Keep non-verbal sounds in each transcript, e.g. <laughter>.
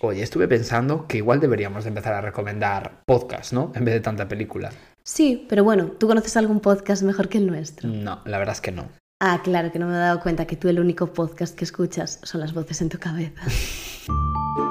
Oye, estuve pensando que igual deberíamos de empezar a recomendar podcast, ¿no? En vez de tanta película. Sí, pero bueno, ¿tú conoces algún podcast mejor que el nuestro? No, la verdad es que no. Ah, claro, que no me he dado cuenta que tú el único podcast que escuchas son las voces en tu cabeza. <laughs>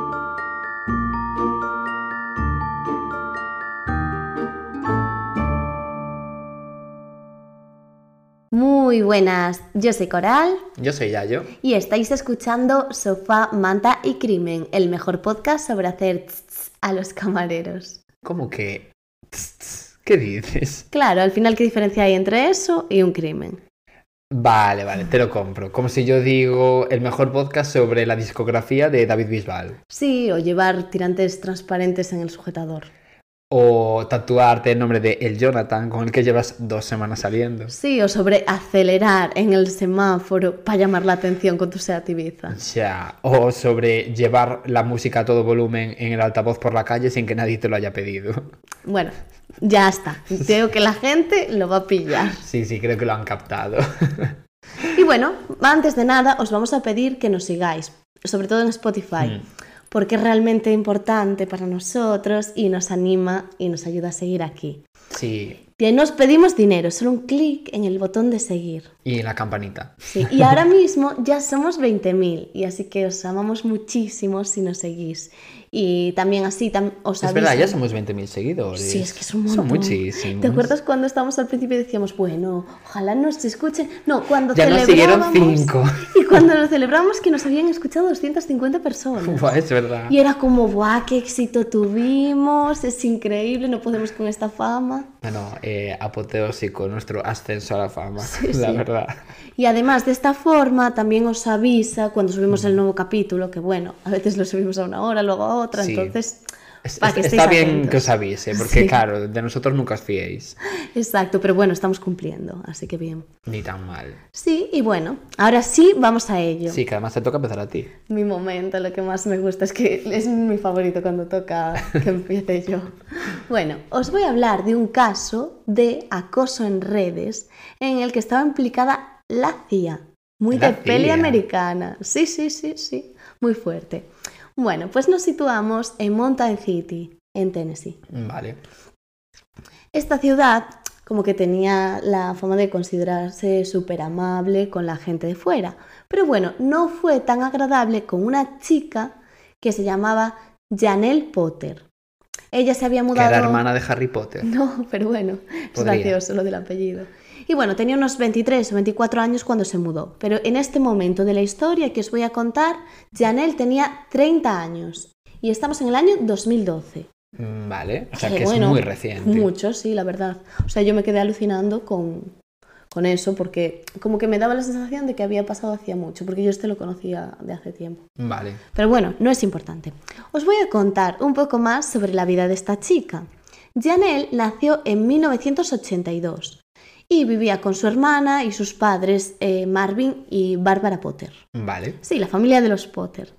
Muy buenas, yo soy Coral Yo soy Yayo. y estáis escuchando Sofá, Manta y Crimen, el mejor podcast sobre hacer tss, a los camareros. ¿Cómo que? Tss, tss, ¿Qué dices? Claro, al final, ¿qué diferencia hay entre eso y un crimen? Vale, vale, te lo compro. Como si yo digo el mejor podcast sobre la discografía de David Bisbal. Sí, o llevar tirantes transparentes en el sujetador. O tatuarte el nombre de El Jonathan con el que llevas dos semanas saliendo. Sí, o sobre acelerar en el semáforo para llamar la atención con tu Seat Ibiza. Ya. O sobre llevar la música a todo volumen en el altavoz por la calle sin que nadie te lo haya pedido. Bueno, ya está. Creo que la gente lo va a pillar. Sí, sí, creo que lo han captado. Y bueno, antes de nada, os vamos a pedir que nos sigáis, sobre todo en Spotify, Mm. Porque es realmente importante para nosotros y nos anima y nos ayuda a seguir aquí. Sí. Y no os pedimos dinero, solo un clic en el botón de seguir. Y la campanita. Sí, y ahora mismo ya somos 20.000 y así que os amamos muchísimo si nos seguís. Y también así tam- os Es verdad, ya somos 20.000 seguidores. Sí, es que es un Son muchísimos. ¿Te acuerdas cuando estábamos al principio y decíamos, bueno, ojalá nos escuchen? No, cuando Ya nos siguieron celebrábamos... cinco. Y cuando lo celebramos que nos habían escuchado 250 personas. <laughs> Buah, es verdad. Y era como, ¡buah, qué éxito tuvimos! Es increíble, no podemos con esta fama. Bueno, eh, apoteósico nuestro ascenso a la fama, Sí, <laughs> la sí. verdad. Y además de esta forma también os avisa cuando subimos el nuevo capítulo, que bueno, a veces lo subimos a una hora, luego a otra, Sí. entonces... Para que está bien atentos. que os avise, porque <laughs> Sí. claro, de nosotros nunca os fiéis. Exacto, pero bueno, estamos cumpliendo, así que bien. Ni tan mal. Sí, y bueno, ahora sí, vamos a ello. Sí, que además te toca empezar a ti. Mi momento, lo que más me gusta es que <laughs> es mi favorito cuando toca que empiece yo. Bueno, os voy a hablar de un caso de acoso en redes en el que estaba implicada la CIA. Muy La de peli americana. Sí, sí, sí, sí. Muy fuerte. Bueno, pues nos situamos en Mountain City, en Tennessee. Vale. Esta ciudad como que tenía la fama de considerarse súper amable con la gente de fuera. Pero bueno, no fue tan agradable con una chica que se llamaba Janelle Potter. Ella se había Que mudado... era hermana de Harry Potter. No, pero bueno, es gracioso lo del apellido. Y bueno, tenía unos 23 o 24 años cuando se mudó, pero en este momento de la historia que os voy a contar, Janelle tenía 30 años y estamos en el año 2012. Mm, Vale. O sea Que que bueno, es muy reciente. Mucho, sí, la verdad. O sea, yo me quedé alucinando con, con eso porque como que me daba la sensación de que había pasado hacía mucho, porque yo este lo conocía de hace tiempo. Vale. Pero bueno, no es importante. Os voy a contar un poco más sobre la vida de esta chica. Janelle nació en 1982 y vivía con su hermana y sus padres eh, Marvin y Barbara Potter. Vale. Sí, la familia de los Potter.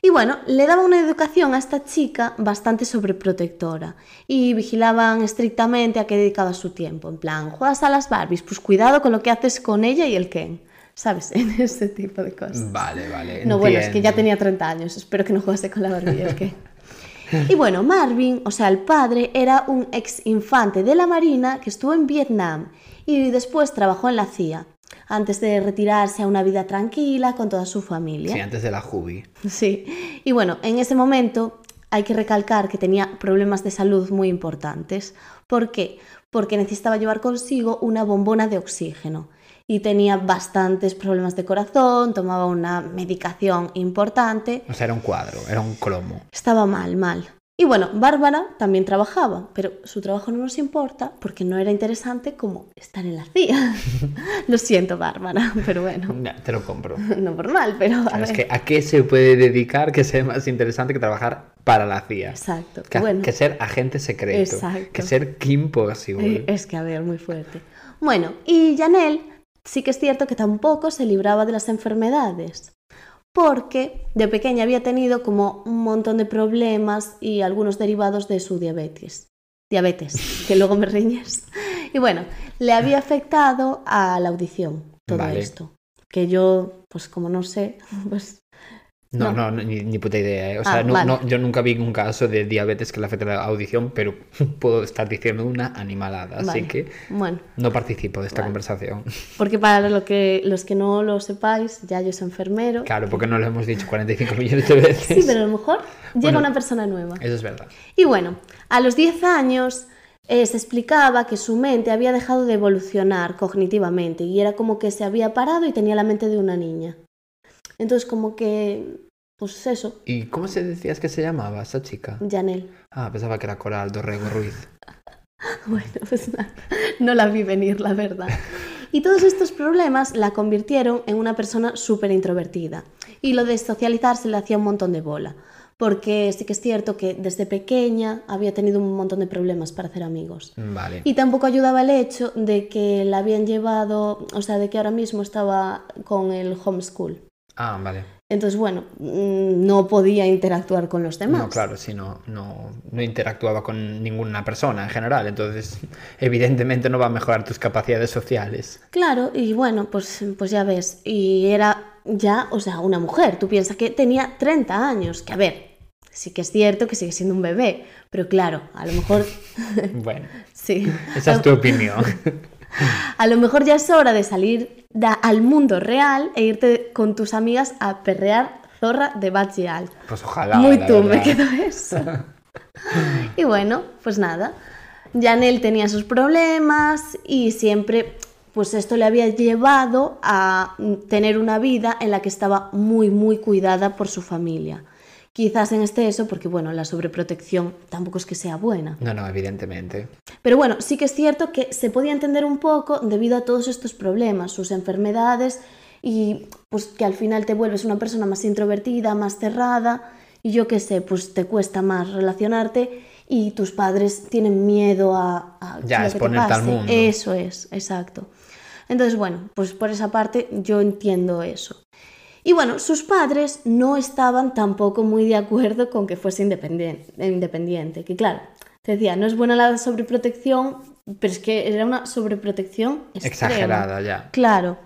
Y bueno, le daba una educación a esta chica bastante sobreprotectora y vigilaban estrictamente a qué dedicaba su tiempo. En plan, juegas a las Barbies, pues cuidado con lo que haces con ella y el Ken. ¿Sabes? <laughs> En ese tipo de cosas. Vale, vale. No, bueno, es que ya tenía 30 años. Espero que no jugase con la Barbie y el Ken. Y bueno, Marvin, o sea, el padre, era un ex infante de la Marina que estuvo en Vietnam y después trabajó en la CIA, antes de retirarse a una vida tranquila con toda su familia. Sí, antes de la Jubi. Sí. Y bueno, en ese momento hay que recalcar que tenía problemas de salud muy importantes. ¿Por qué? Porque necesitaba llevar consigo una bombona de oxígeno y tenía bastantes problemas de corazón, tomaba una medicación importante, O sea, era un cuadro, era un cromo. estaba mal, mal. Y bueno, Bárbara también trabajaba, pero su trabajo no nos importa porque no era interesante como estar en la CIA. <laughs> Lo siento, Bárbara, pero bueno, Ya, te lo compro. <laughs> no por mal, pero a es ver. que ¿a qué se puede dedicar que sea más interesante que trabajar para la CIA? Exacto. Que, bueno. que ser agente secreto. Exacto. Que ser Kim Possible. Eh, Es que, a ver, muy fuerte. Bueno, y Janelle sí que es cierto que tampoco se libraba de las enfermedades, porque de pequeña había tenido como un montón de problemas y algunos derivados de su diabetes. Diabetes, que luego me riñes. <laughs> Y bueno, le había afectado a la audición todo Vale. esto. Que yo, pues como no sé, <laughs> pues No, No. no, ni, ni puta idea. ¿eh? O sea, Ah, no- vale. no- yo nunca vi un caso de diabetes que le afecte la audición, pero <laughs> puedo estar diciendo una animalada. Así Vale. que Bueno, no participo de esta Vale. conversación. porque para lo que, los que no lo sepáis, Yayo es enfermero. Claro, porque no lo hemos dicho 45 millones de veces. Sí, pero a lo mejor llega Bueno. una persona nueva. Eso es verdad. Y bueno, a los 10 años eh, se explicaba que su mente había dejado de evolucionar cognitivamente y era como que se había parado y tenía la mente de una niña. Entonces como que, pues eso, ¿Y cómo se decías que se llamaba esa chica? Janel. Ah, pensaba que era Coral Dorrego Ruiz. <laughs> Bueno, pues nada, no la vi venir, la verdad. Y todos estos problemas la convirtieron en una persona súper introvertida. Y lo de socializarse le hacía un montón de bola. Porque sí que es cierto que desde pequeña había tenido un montón de problemas para hacer amigos. Vale. Y tampoco ayudaba el hecho de que la habían llevado, o sea, de que ahora mismo estaba con el homeschool. Ah, vale. Entonces, bueno, mm, no podía interactuar con los demás. No, claro, sí, no, no, no interactuaba con ninguna persona en general, entonces evidentemente no va a mejorar tus capacidades sociales. Claro, y bueno, pues, pues ya ves, y era ya, o sea, una mujer. Tú piensas que tenía 30 años, que a ver, sí que es cierto que sigue siendo un bebé, pero claro, a lo mejor, <laughs> Bueno, <laughs> sí, esa es tu opinión. <laughs> a lo mejor ya es hora de salir da- al mundo real e irte con tus amigas a perrear zorra de Batlle Pues ojalá. Muy tú me quedó eso. <laughs> y bueno, pues nada. Janel tenía sus problemas y siempre, pues esto le había llevado a tener una vida en la que estaba muy, muy cuidada por su familia. Quizás en exceso, porque bueno, la sobreprotección tampoco es que sea buena. No, no, evidentemente. Pero bueno, sí que es cierto que se podía entender un poco debido a todos estos problemas, sus enfermedades y pues que al final te vuelves una persona más introvertida, más cerrada y yo qué sé, pues te cuesta más relacionarte y tus padres tienen miedo a, a Ya, lo que te al mundo. Eso es, exacto. Entonces, bueno, pues por esa parte yo entiendo eso. Y bueno, sus padres no estaban tampoco muy de acuerdo con que fuese independiente, independiente. Que claro, te decía, no es buena la sobreprotección, pero es que era una sobreprotección extrema. Exagerada ya. Claro.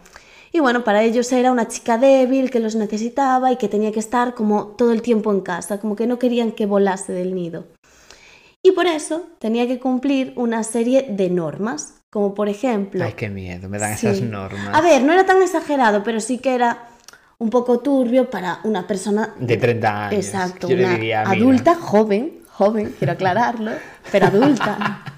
Y bueno, para ellos era una chica débil que los necesitaba y que tenía que estar como todo el tiempo en casa, como que no querían que volase del nido. Y por eso tenía que cumplir una serie de normas, como por ejemplo... Ay, qué miedo, me dan Sí. esas normas. A ver, no era tan exagerado, pero sí que era un poco turbio para una persona De 30 años. Exacto, Yo una diría, adulta, joven, joven, quiero aclararlo, pero adulta. <laughs>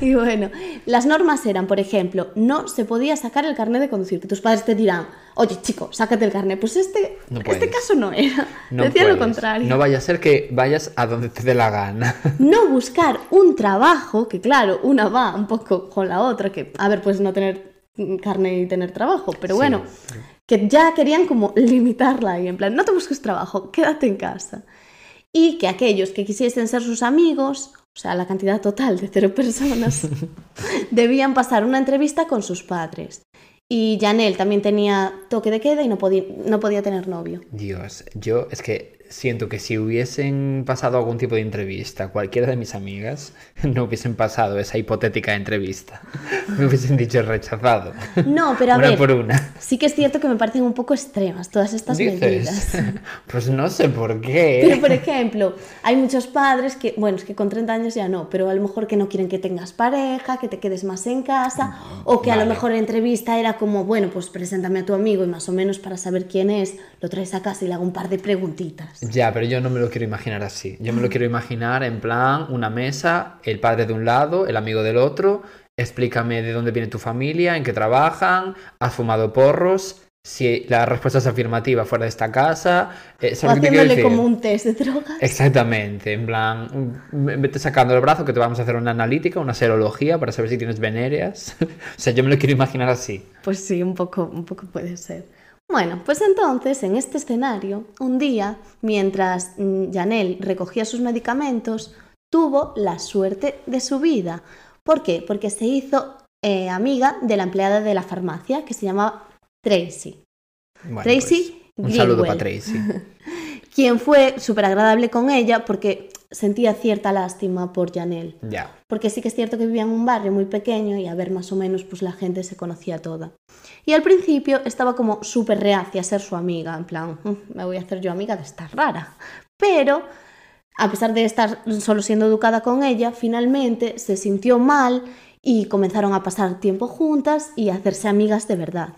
Y bueno, las normas eran, por ejemplo, no se podía sacar el carnet de conducir, que tus padres te dirán, oye chico, sácate el carnet. Pues este, No este caso no era, No decía lo puedes. contrario. No vaya a ser que vayas a donde te dé la gana. <laughs> no buscar un trabajo, que claro, una va un poco con la otra, que a ver, pues no tener carne y tener trabajo, pero Sí. bueno, que ya querían como <laughs> limitarla y en plan, no te busques trabajo, quédate en casa. Y que aquellos que quisiesen ser sus amigos, o sea, la cantidad total de cero personas, <laughs> debían pasar una entrevista con sus padres. Y Janel también tenía toque de queda y no podía, no podía tener novio. Dios, yo es que siento que si hubiesen pasado algún tipo de entrevista, cualquiera de mis amigas <laughs> no hubiesen pasado esa hipotética entrevista. <laughs> Me hubiesen dicho rechazado. No, pero a una ver, por una. sí que es cierto que me parecen un poco extremas todas estas medidas. Dices, <laughs> pues no sé por qué. Pero, por ejemplo, hay muchos padres que, bueno, es que con 30 años ya no, pero a lo mejor que no quieren que tengas pareja, que te quedes más en casa, o que a lo Vale. mejor la entrevista era como, bueno, pues preséntame a tu amigo y más o menos para saber quién es, lo traes a casa y le hago un par de preguntitas. Ya, pero yo no me lo quiero imaginar así. Yo me lo quiero imaginar en plan una mesa, el padre de un lado, el amigo del otro. Explícame de dónde viene tu familia, en qué trabajan, has fumado porros, si la respuesta es afirmativa fuera de esta casa. eh, O ¿sabes lo que te quiero haciéndole como un test de drogas. Exactamente, en plan, mm, vete sacando el brazo que te vamos a hacer una analítica, una serología para saber si tienes venéreas. <laughs> o sea, yo me lo quiero imaginar así. Pues sí, un poco, un poco puede ser. Bueno, pues entonces, en este escenario, un día, mientras mm, Janel recogía sus medicamentos, tuvo la suerte de su vida. ¿Por qué? Porque se hizo eh, amiga de la empleada de la farmacia que se llamaba Tracy. Bueno, Tracy pues, un saludo para Tracy. <laughs> quien fue súper agradable con ella porque sentía cierta lástima por Janel. Ya. Porque sí que es cierto que vivía en un barrio muy pequeño y a ver más o menos pues la gente se conocía toda. Y al principio estaba como súper reacia a ser su amiga, en plan, "Mm, me voy a hacer yo amiga de esta rara. Pero a pesar de estar solo siendo educada con ella, finalmente se sintió mal y comenzaron a pasar tiempo juntas y a hacerse amigas de verdad.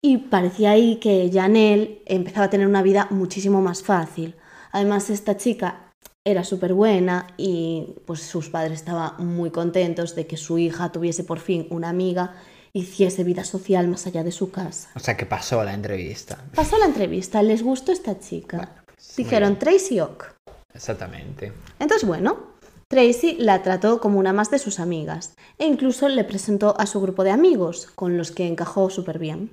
Y parecía ahí que Janel empezaba a tener una vida muchísimo más fácil. Además, esta chica era súper buena y pues sus padres estaban muy contentos de que su hija tuviese por fin una amiga y hiciese vida social más allá de su casa. O sea, que pasó la entrevista. Pasó la entrevista, les gustó esta chica. Bueno, pues, Dijeron Tracy Ock. Exactamente. Entonces, bueno, Tracy la trató como una más de sus amigas e incluso le presentó a su grupo de amigos, con los que encajó súper bien.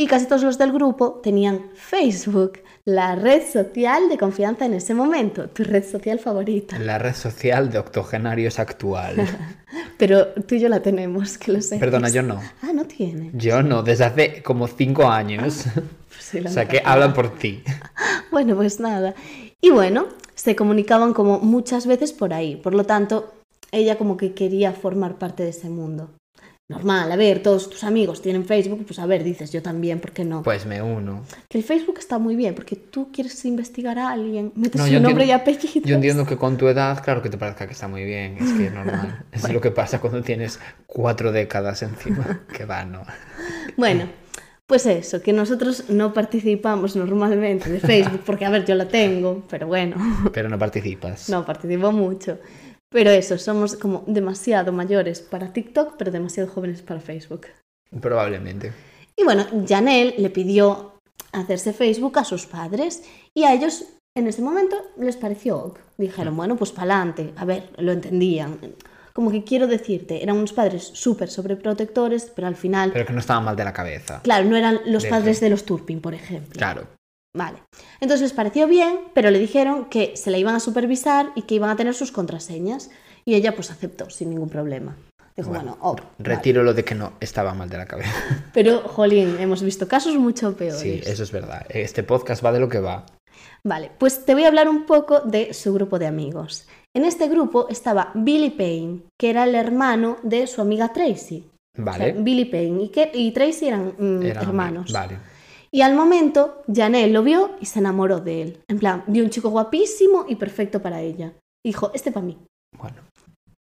Y casi todos los del grupo tenían Facebook, la red social de confianza en ese momento, tu red social favorita. La red social de octogenarios actual. <laughs> Pero tú y yo la tenemos, que lo sé. Perdona, yo no. Ah, no tiene. Yo no, desde hace como cinco años. Pues sí, <laughs> la O sea, que hablan por ti. <laughs> Bueno, pues nada. Y bueno, se comunicaban como muchas veces por ahí. Por lo tanto, ella como que quería formar parte de ese mundo. Normal, a ver, todos tus amigos tienen Facebook, pues a ver, dices yo también, ¿por qué no? Pues me uno. Que el Facebook está muy bien, porque tú quieres investigar a alguien, metes No, su nombre y entiendo- apellido. Yo entiendo que con tu edad, claro que te parezca que está muy bien. Es que es normal. <laughs> Es lo que pasa cuando tienes cuatro décadas encima. <laughs> Que va, no. Bueno, pues eso, que nosotros no participamos normalmente de Facebook, porque a ver, yo la tengo, pero bueno. Pero no participas. No participo mucho. Pero eso, somos como demasiado mayores para TikTok, pero demasiado jóvenes para Facebook. Probablemente. Y bueno, Janelle le pidió hacerse Facebook a sus padres y a ellos en ese momento les pareció ok. Dijeron, bueno, pues pa'lante. A ver, lo entendían. Como que quiero decirte, eran unos padres súper sobreprotectores, pero al final, Pero que no estaba mal de la cabeza. claro, no eran los De- padres de los Turpin, por ejemplo. Claro. Vale. Entonces les pareció bien, pero le dijeron que se la iban a supervisar y que iban a tener sus contraseñas. Y ella pues aceptó sin ningún problema. Dijo, bueno, ok, vale. Retiro lo de que no estaba mal de la cabeza. <laughs> Pero, jolín, hemos visto casos mucho peores. Sí, eso es verdad. Este podcast va de lo que va. Vale, pues te voy a hablar un poco de su grupo de amigos. En este grupo estaba Billy Payne, que era el hermano de su amiga Tracy. O sea, Vale. Billy Payne y, que- y Tracy eran mm, Eran hermanos. Vale. Y al momento, Janelle lo vio y se enamoró de él. En plan, vio un chico guapísimo y perfecto para ella. Dijo, este para mí. Bueno.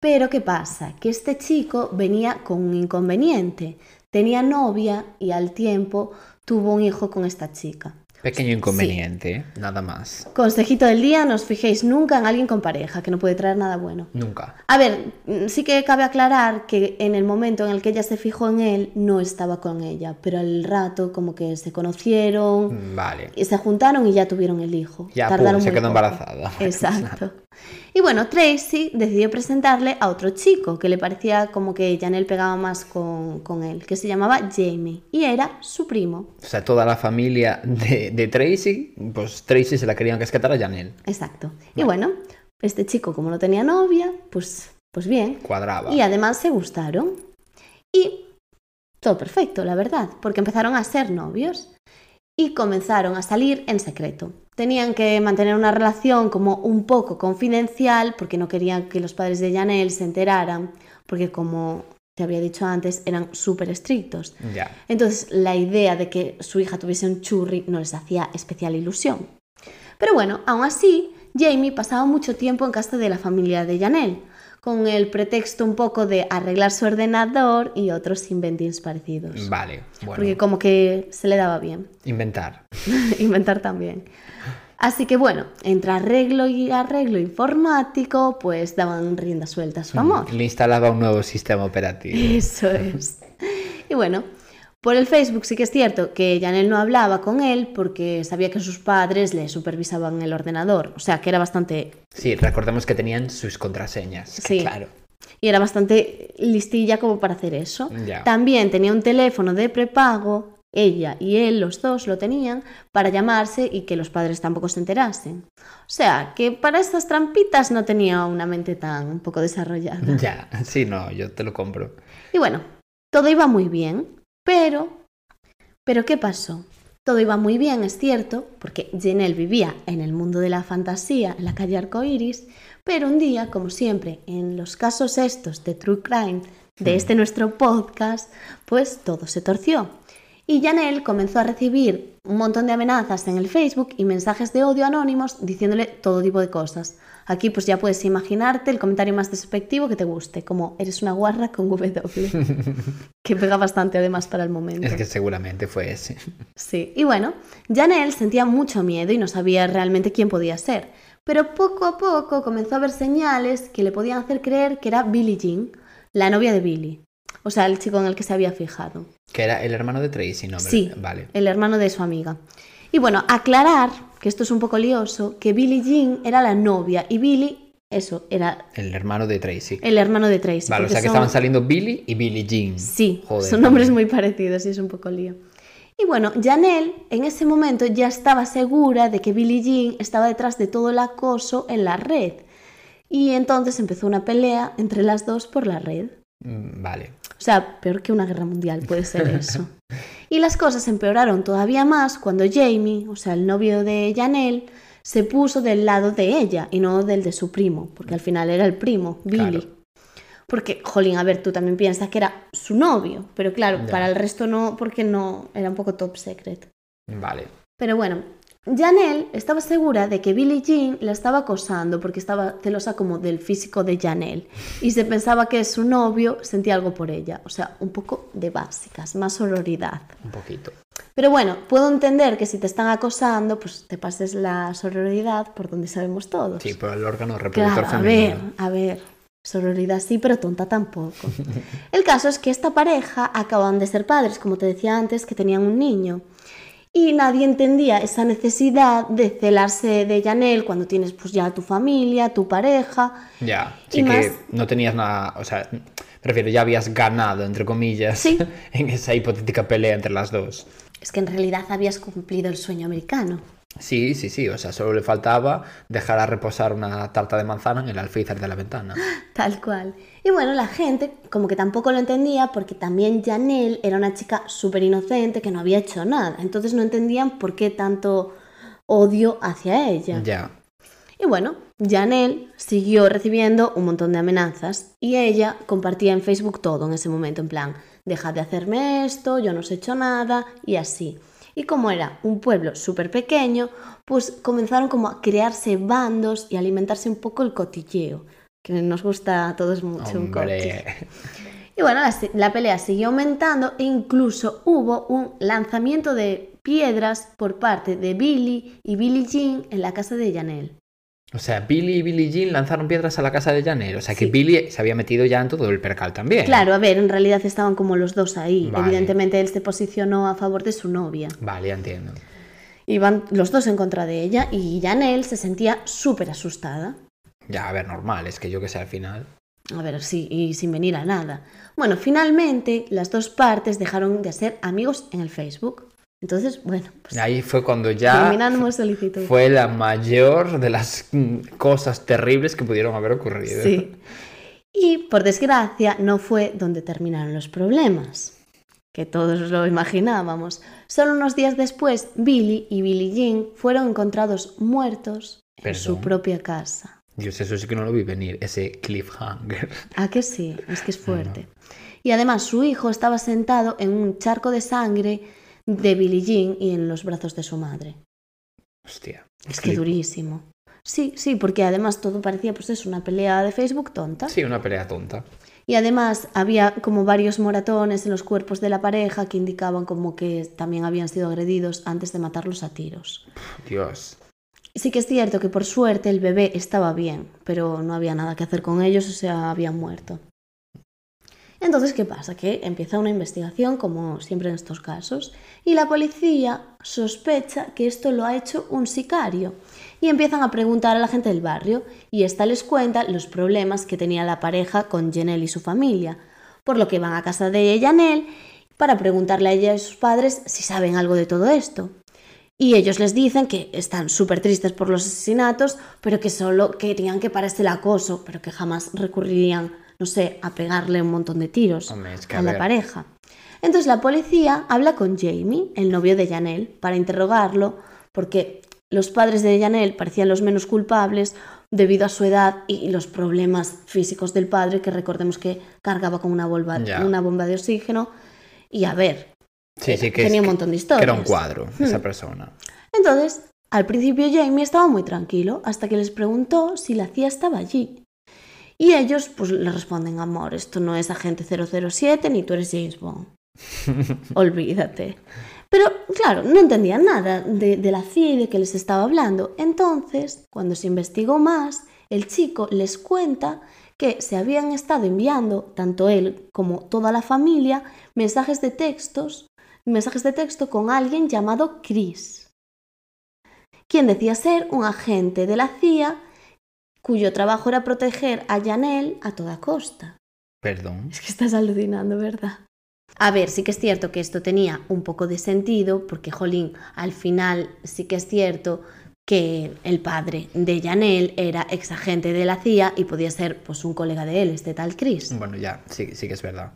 Pero ¿qué pasa? Que este chico venía con un inconveniente. Tenía novia y al tiempo tuvo un hijo con esta chica. Pequeño inconveniente, nada más. Consejito del día, no os fijéis nunca en alguien con pareja, que no puede traer nada bueno. Nunca. A ver, mm, sí que cabe aclarar que en el momento en el que ella se fijó en él, no estaba con ella, pero al rato como que se conocieron Vale. y se juntaron y ya tuvieron el hijo. Ya, Tardaron pum, se quedó poco. embarazada. <laughs> Exacto. Y bueno, Tracy decidió presentarle a otro chico que le parecía como que Janelle pegaba más con, con él, que se llamaba Jamie y era su primo. O sea, toda la familia de, de Tracy, pues Tracy se la querían casquetar a Janelle. Exacto. Y bueno, este chico como no tenía novia, pues, pues bien. Cuadraba. Y además se gustaron. Y todo perfecto, la verdad, porque empezaron a ser novios y comenzaron a salir en secreto. Tenían que mantener una relación como un poco confidencial porque no querían que los padres de Janelle se enteraran, porque como te había dicho antes, eran súper estrictos. Entonces la idea de que su hija tuviese un churri no les hacía especial ilusión. Pero bueno, aún así, Jamie pasaba mucho tiempo en casa de la familia de Janelle, con el pretexto un poco de arreglar su ordenador y otros inventings parecidos. Vale. Bueno. Porque como que se le daba bien. <laughs> Inventar. Inventar también. Así que bueno, entre arreglo y arreglo informático, pues daban rienda suelta a su amor. Le instalaba un nuevo sistema operativo. Eso es. Y bueno, por el Facebook sí que es cierto que Janelle no hablaba con él porque sabía que sus padres le supervisaban el ordenador. O sea, que era bastante... Sí, recordemos que tenían sus contraseñas. Sí. Claro. Y era bastante listilla como para hacer eso. Ya. También tenía un teléfono de prepago, ella y él, los dos lo tenían, para llamarse y que los padres tampoco se enterasen. O sea, que para estas trampitas no tenía una mente tan un poco desarrollada. Ya. Sí, no, yo te lo compro. Y bueno, todo iba muy bien, pero... ¿Pero qué pasó? Todo iba muy bien, es cierto, porque Janelle vivía en el mundo de la fantasía, en la calle Arcoiris, pero un día, como siempre, en los casos estos de True Crime de este nuestro podcast, pues todo se torció. Y Janelle comenzó a recibir un montón de amenazas en el Facebook y mensajes de odio anónimos diciéndole todo tipo de cosas. Aquí pues ya puedes imaginarte el comentario más despectivo que te guste, como eres una guarra con W, <laughs> que pega bastante además para el momento. Es que seguramente fue ese. Sí, y bueno, Janelle sentía mucho miedo y no sabía realmente quién podía ser, pero poco a poco comenzó a ver señales que le podían hacer creer que era Billie Jean, la novia de Billy. O sea, el chico en el que se había fijado. Que era el hermano de Tracy, ¿no? Sí, Vale. el hermano de su amiga. Y bueno, aclarar, que esto es un poco lioso, que Billie Jean era la novia y Billy, eso, era El hermano de Tracy. el hermano de Tracy. Vale, o sea que son- estaban saliendo Billy y Billie Jean. Sí, Joder, son nombres muy parecidos y es un poco lío. Y bueno, Janelle en ese momento ya estaba segura de que Billie Jean estaba detrás de todo el acoso en la red. Y entonces empezó una pelea entre las dos por la red. Mm, Vale. O sea, peor que una guerra mundial puede ser eso. <laughs> Y las cosas empeoraron todavía más cuando Jamie, o sea, el novio de Janelle, se puso del lado de ella y no del de su primo, porque al final era el primo, Billy. Claro. Porque, jolín, a ver, tú también piensas que era su novio, pero claro, Ya. para el resto no, porque no, era un poco top secret. Vale. Pero bueno, Janelle estaba segura de que Billie Jean la estaba acosando porque estaba celosa como del físico de Janelle y se pensaba que su novio sentía algo por ella, o sea, un poco de básicas, más sororidad. Un poquito. Pero bueno, puedo entender que si te están acosando, pues te pases la sororidad por donde sabemos todos. Sí, por el órgano reproductor Claro, a ver, femenino. a ver. Sororidad sí, pero tonta tampoco. <laughs> El caso es que esta pareja acaban de ser padres, como te decía antes, que tenían un niño. Y nadie entendía esa necesidad de celarse de Janelle cuando tienes pues ya tu familia, tu pareja. Ya, Y sí que más- no tenías nada, o sea, prefiero, ya habías ganado, entre comillas, Sí. <laughs> en esa hipotética pelea entre las dos. Es que en realidad habías cumplido el sueño americano. Sí, sí, sí, o sea, solo le faltaba dejar a reposar una tarta de manzana en el alféizar de la ventana. <laughs> Tal cual. Y bueno, la gente como que tampoco lo entendía porque también Janelle era una chica súper inocente que no había hecho nada. Entonces no entendían por qué tanto odio hacia ella. Ya, Y bueno, Janelle siguió recibiendo un montón de amenazas y ella compartía en Facebook todo en ese momento, en plan, deja de hacerme esto, yo no os he hecho nada y así. Y como era un pueblo súper pequeño, pues comenzaron como a crearse bandos y alimentarse un poco el cotilleo, que nos gusta a todos mucho un hombre. Y bueno, la, la pelea siguió aumentando e incluso hubo un lanzamiento de piedras por parte de Billy y Billie Jean en la casa de Janelle. O sea, Billy y Billie Jean lanzaron piedras a la casa de Janelle. O sea, que Sí. Billy se había metido ya en todo el percal también. Claro, a ver, en realidad estaban como los dos ahí. Vale. Evidentemente él se posicionó a favor de su novia. Vale, ya entiendo. Iban los dos en contra de ella y Janelle se sentía súper asustada. Ya, a ver, normal, es que yo que sé, al final. A ver, sí, y sin venir a nada. Bueno, finalmente las dos partes dejaron de ser amigos en el Facebook. Entonces, bueno, pues Ahí fue cuando ya solicitud. fue la mayor de las cosas terribles que pudieron haber ocurrido. Sí. <laughs> Y por desgracia no fue donde terminaron los problemas, que todos lo imaginábamos. Solo unos días después, Billy y Billie Jean fueron encontrados muertos en su Perdón. propia casa. Dios, eso sí que no lo vi venir, ese cliffhanger. <laughs> ¿A que sí? Es que es fuerte. Y además su hijo estaba sentado en un charco de sangre de Billie Jean y en los brazos de su madre. Hostia. Es que durísimo. Sí, sí, porque además todo parecía pues es una pelea de Facebook tonta. Sí, una pelea tonta. Y además había como varios moratones en los cuerpos de la pareja que indicaban como que también habían sido agredidos antes de matarlos a tiros. Dios. Sí que es cierto que por suerte el bebé estaba bien, pero no había nada que hacer con ellos, o sea, habían muerto. Entonces, ¿qué pasa? Que empieza una investigación, como siempre en estos casos, y la policía sospecha que esto lo ha hecho un sicario. Y empiezan a preguntar a la gente del barrio, y esta les cuenta los problemas que tenía la pareja con Janelle y su familia, por lo que van a casa de Janelle para preguntarle a ella y a sus padres si saben algo de todo esto. Y ellos les dicen que están súper tristes por los asesinatos, pero que solo querían que parase el acoso, pero que jamás recurrirían, no sé, a pegarle un montón de tiros Hombre, es que, a, a la pareja. Entonces la policía habla con Jamie, el novio de Janelle, para interrogarlo, porque los padres de Janelle parecían los menos culpables debido a su edad y los problemas físicos del padre, que recordemos que cargaba con una bomba, Ya. una bomba de oxígeno. Y a ver, Sí, sí, que, tenía es- un montón de que historias. era un cuadro, Hmm. esa persona. Entonces, al principio Jamie estaba muy tranquilo hasta que les preguntó si la CIA estaba allí. Y ellos pues le responden, amor, esto no es agente 007 ni tú eres James Bond. <laughs> Olvídate. Pero claro, no entendían nada de, de la CIA y de que les estaba hablando. Entonces, cuando se investigó más, el chico les cuenta que se habían estado enviando, tanto él como toda la familia, mensajes de textos, mensajes de texto con alguien llamado Chris quien decía ser un agente de la CIA cuyo trabajo era proteger a Janelle a toda costa. Perdón. Es que estás alucinando, ¿verdad? A ver, sí que es cierto que esto tenía un poco de sentido, porque, jolín, al final sí que es cierto que el padre de Janelle era ex agente de la CIA y podía ser pues un colega de él, este tal Chris. Bueno, ya, sí, sí que es verdad.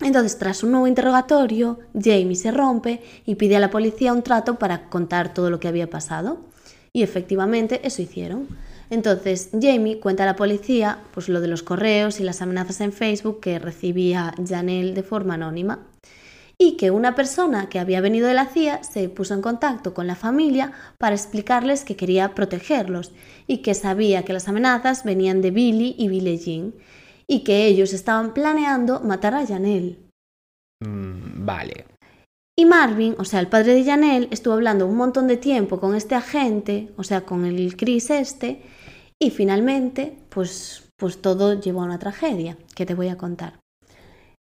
Entonces, tras un nuevo interrogatorio, Jamie se rompe y pide a la policía un trato para contar todo lo que había pasado. Y efectivamente eso hicieron. Entonces, Jamie cuenta a la policía pues lo de los correos y las amenazas en Facebook que recibía Janelle de forma anónima. Y que una persona que había venido de la CIA se puso en contacto con la familia para explicarles que quería protegerlos y que sabía que las amenazas venían de Billy y Billie Jean y que ellos estaban planeando matar a Janelle. Mm, vale. Y Marvin, o sea, el padre de Janelle, estuvo hablando un montón de tiempo con este agente, o sea, con el Chris este, y finalmente, pues, pues todo llevó a una tragedia, que te voy a contar.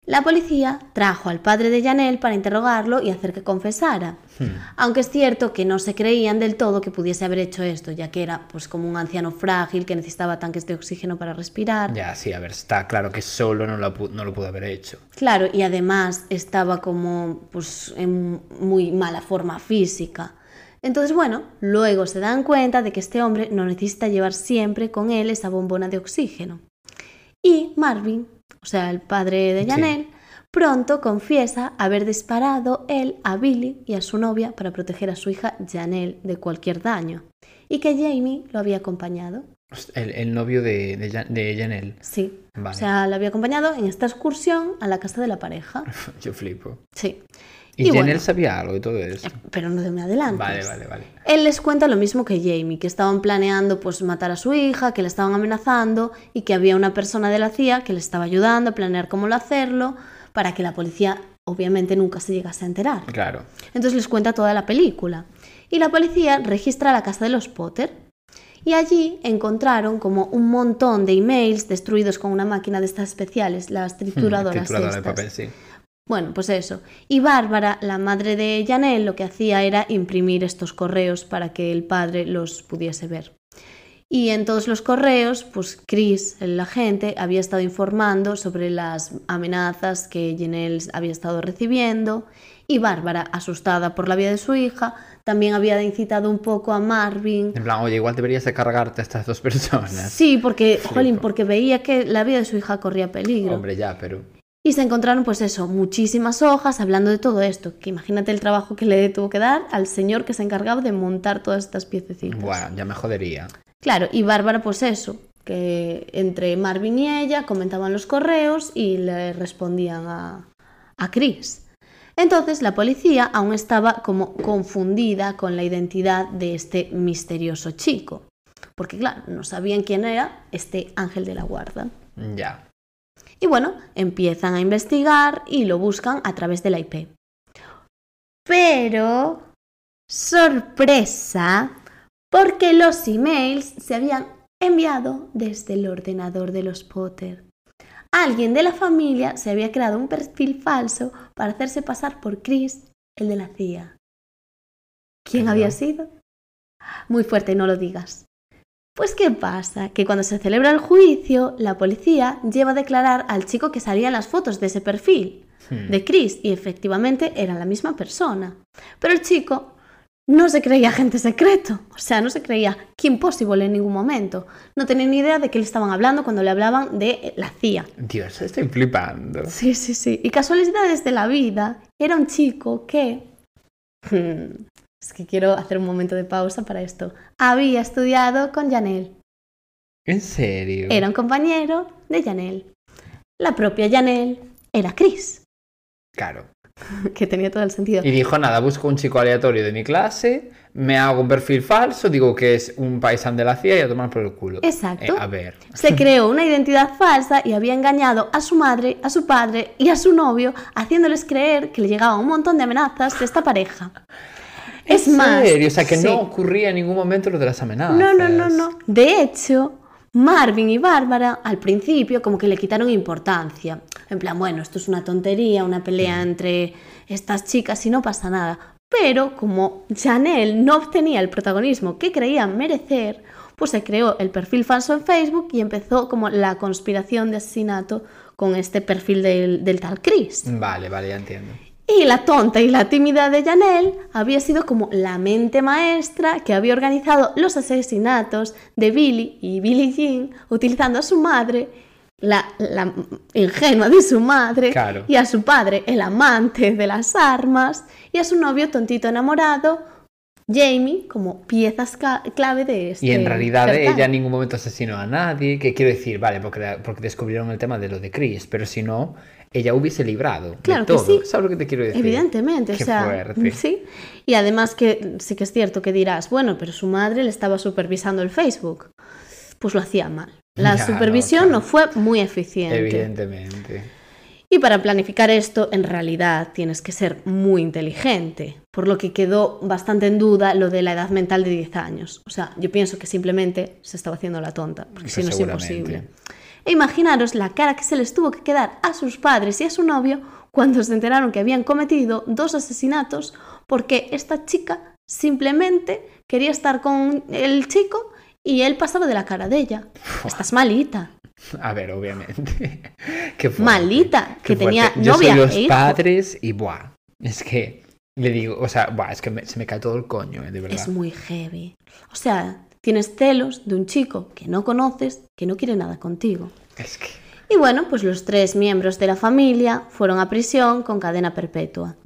La policía trajo al padre de Janelle para interrogarlo y hacer que confesara, Hmm. aunque es cierto que no se creían del todo que pudiese haber hecho esto, ya que era pues como un anciano frágil que necesitaba tanques de oxígeno para respirar. Ya, sí, a ver, está claro que solo no lo, no lo pudo haber hecho. Claro, y además estaba como pues en muy mala forma física. Entonces, bueno, luego se dan cuenta de que este hombre no necesita llevar siempre con él esa bombona de oxígeno. Y Marvin, o sea, el padre de Sí. Janelle, pronto confiesa haber disparado él a Billy y a su novia para proteger a su hija Janelle de cualquier daño. Y que Jamie lo había acompañado. El, el novio de, de, Jan- de Janelle. Sí. Vale. O sea, lo había acompañado en esta excursión a la casa de la pareja. <laughs> Yo flipo. Sí. ¿Y, Y bueno. sabía algo de todo eso? Pero no me adelantes. Vale, vale, vale. Él les cuenta lo mismo que Jamie, que estaban planeando pues matar a su hija, que le estaban amenazando y que había una persona de la CIA que le estaba ayudando a planear cómo lo hacerlo para que la policía obviamente nunca se llegase a enterar. Claro. Entonces les cuenta toda la película. Y la policía registra la casa de los Potter. Y allí encontraron como un montón de emails destruidos con una máquina de estas especiales, las trituradoras. Hmm, Trituradora de papel, sí. Bueno, pues eso. Y Bárbara, la madre de Janelle, lo que hacía era imprimir estos correos para que el padre los pudiese ver. Y en todos los correos, pues Chris, el agente, había estado informando sobre las amenazas que Janelle había estado recibiendo. Y Bárbara, asustada por la vida de su hija, también había incitado un poco a Marvin. En plan, oye, igual deberías de cargarte a estas dos personas. Sí, porque, Flipo. jolín, porque veía que la vida de su hija corría peligro. Hombre, ya, pero... Y se encontraron, pues eso, muchísimas hojas hablando de todo esto. Que imagínate el trabajo que le tuvo que dar al señor que se encargaba de montar todas estas piececitas. Bueno, ya me jodería. Claro, y Bárbara, pues eso, que entre Marvin y ella comentaban los correos y le respondían a, a Chris. Entonces la policía aún estaba como confundida con la identidad de este misterioso chico. Porque claro, no sabían quién era este ángel de la guarda. Ya. Y bueno, empiezan a investigar y lo buscan a través de la IP. Pero, sorpresa, porque los emails se habían enviado desde el ordenador de los Potter. Alguien de la familia se había creado un perfil falso para hacerse pasar por Chris, el de la CIA. ¿Quién había sido? Muy fuerte, no lo digas. Pues ¿qué pasa? Que cuando se celebra el juicio, la policía lleva a declarar al chico que salía en las fotos de ese perfil, Hmm. de Chris, y efectivamente era la misma persona. Pero el chico no se creía agente secreto. O sea, no se creía Kim Possible en ningún momento. No tenía ni idea de qué le estaban hablando cuando le hablaban de la CIA. Dios, estoy flipando. Sí, sí, sí. Y casualidades de la vida, era un chico que... Hmm, es que quiero hacer un momento de pausa para esto. Había estudiado con Janelle. ¿En serio? Era un compañero de Janelle. La propia Janelle era Chris, Claro. <laughs> que tenía todo el sentido. Y dijo, nada, busco un chico aleatorio de mi clase, me hago un perfil falso, digo que es un paisán de la CIA y a tomar por el culo. Exacto. Eh, a ver. Se <laughs> creó una identidad falsa y había engañado a su madre, a su padre y a su novio, haciéndoles creer que le llegaban un montón de amenazas de esta pareja. Es ¿En más, serio? O sea, que sí. no ocurría en ningún momento lo de las amenazas. No, no, no, no. De hecho, Marvin y Bárbara al principio como que le quitaron importancia. En plan, bueno, esto es una tontería, una pelea entre estas chicas y no pasa nada. Pero como Janelle no obtenía el protagonismo que creían merecer, pues se creó el perfil falso en Facebook y empezó como la conspiración de asesinato con este perfil del, del tal Chris. Vale, vale, ya entiendo. Y la tonta y la tímida de Janelle había sido como la mente maestra que había organizado los asesinatos de Billy y Billie Jean utilizando a su madre, la, la ingenua de su madre, Claro. y a su padre, el amante de las armas, y a su novio tontito enamorado, Jamie, como piezas clave de este. Y en realidad ella en ningún momento asesinó a nadie, que quiero decir, vale, porque, porque descubrieron el tema de lo de Chris, pero si no, ella hubiese librado Claro de que todo. sí. ¿Sabes lo que te quiero decir? Evidentemente, Qué o sea, fuerte. sí. Y además que sí que es cierto que dirás, bueno, pero su madre le estaba supervisando el Facebook. Pues lo hacía mal. La Ya, no, supervisión no, claro. fue muy eficiente. Evidentemente. Y para planificar esto, en realidad tienes que ser muy inteligente, por lo que quedó bastante en duda lo de la edad mental de 10 años. O sea, yo pienso que simplemente se estaba haciendo la tonta, porque Eso si no es imposible. E imaginaros la cara que se les tuvo que quedar a sus padres y a su novio cuando se enteraron que habían cometido dos asesinatos porque esta chica simplemente quería estar con el chico y él pasaba de la cara de ella. Estás malita. A ver, obviamente. <laughs> Qué fuerte. Malita, que Qué tenía fuerte. Yo novia soy los e hijo. padres y buah. Es que le digo, o sea, buah, es que me- se me cae todo el coño, eh, de verdad. Es muy heavy. O sea, tienes celos de un chico que no conoces, que no quiere nada contigo. Es que. Y bueno, pues los tres miembros de la familia fueron a prisión con cadena perpetua.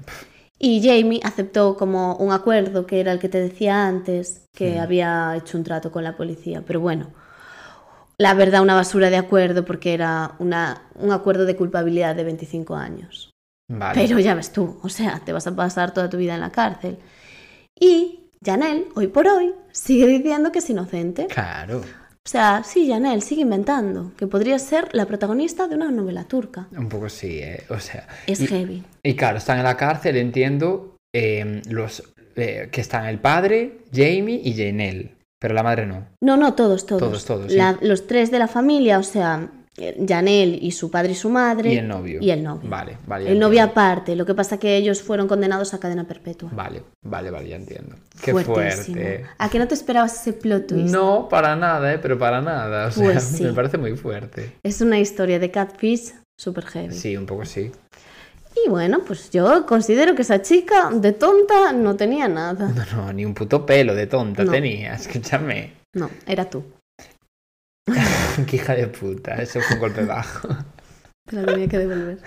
Y Jamie aceptó como un acuerdo, que era el que te decía antes, que había hecho un trato con la policía. Pero bueno, la verdad, una basura de acuerdo, porque era una, un acuerdo de culpabilidad de 25 años. Vale. Pero ya ves tú, o sea, te vas a pasar toda tu vida en la cárcel. Y Janelle, hoy por hoy, sigue diciendo que es inocente. Claro. O sea, sí, Janelle sigue inventando que podría ser la protagonista de una novela turca. Un poco sí, ¿eh? O sea. Es y, heavy. y claro, están en la cárcel, entiendo, eh, los eh, que están el padre, Jamie y Janelle. Pero la madre no. No, no, todos, todos. Todos, todos, La- Los tres de la familia, o sea, eh, Janelle y su padre y su madre. Y el novio. Y el novio. Vale, vale. El novio aparte. Lo que pasa que ellos fueron condenados a cadena perpetua. Vale, vale, vale, ya entiendo. Qué Fuertísimo. fuerte. ¿A que no te esperabas ese plot twist? No, para nada, ¿eh? Pero para nada. O sea, Pues <laughs> sí. me parece muy fuerte. Es una historia de Catfish súper heavy. Sí, un poco sí. Y bueno, pues yo considero que esa chica de tonta no tenía nada. <laughs> No, no, ni un puto pelo de tonta No. tenía. Escúchame. No, era tú. <laughs> Qué hija de puta. Eso fue un golpe bajo. Te la tenía que devolver.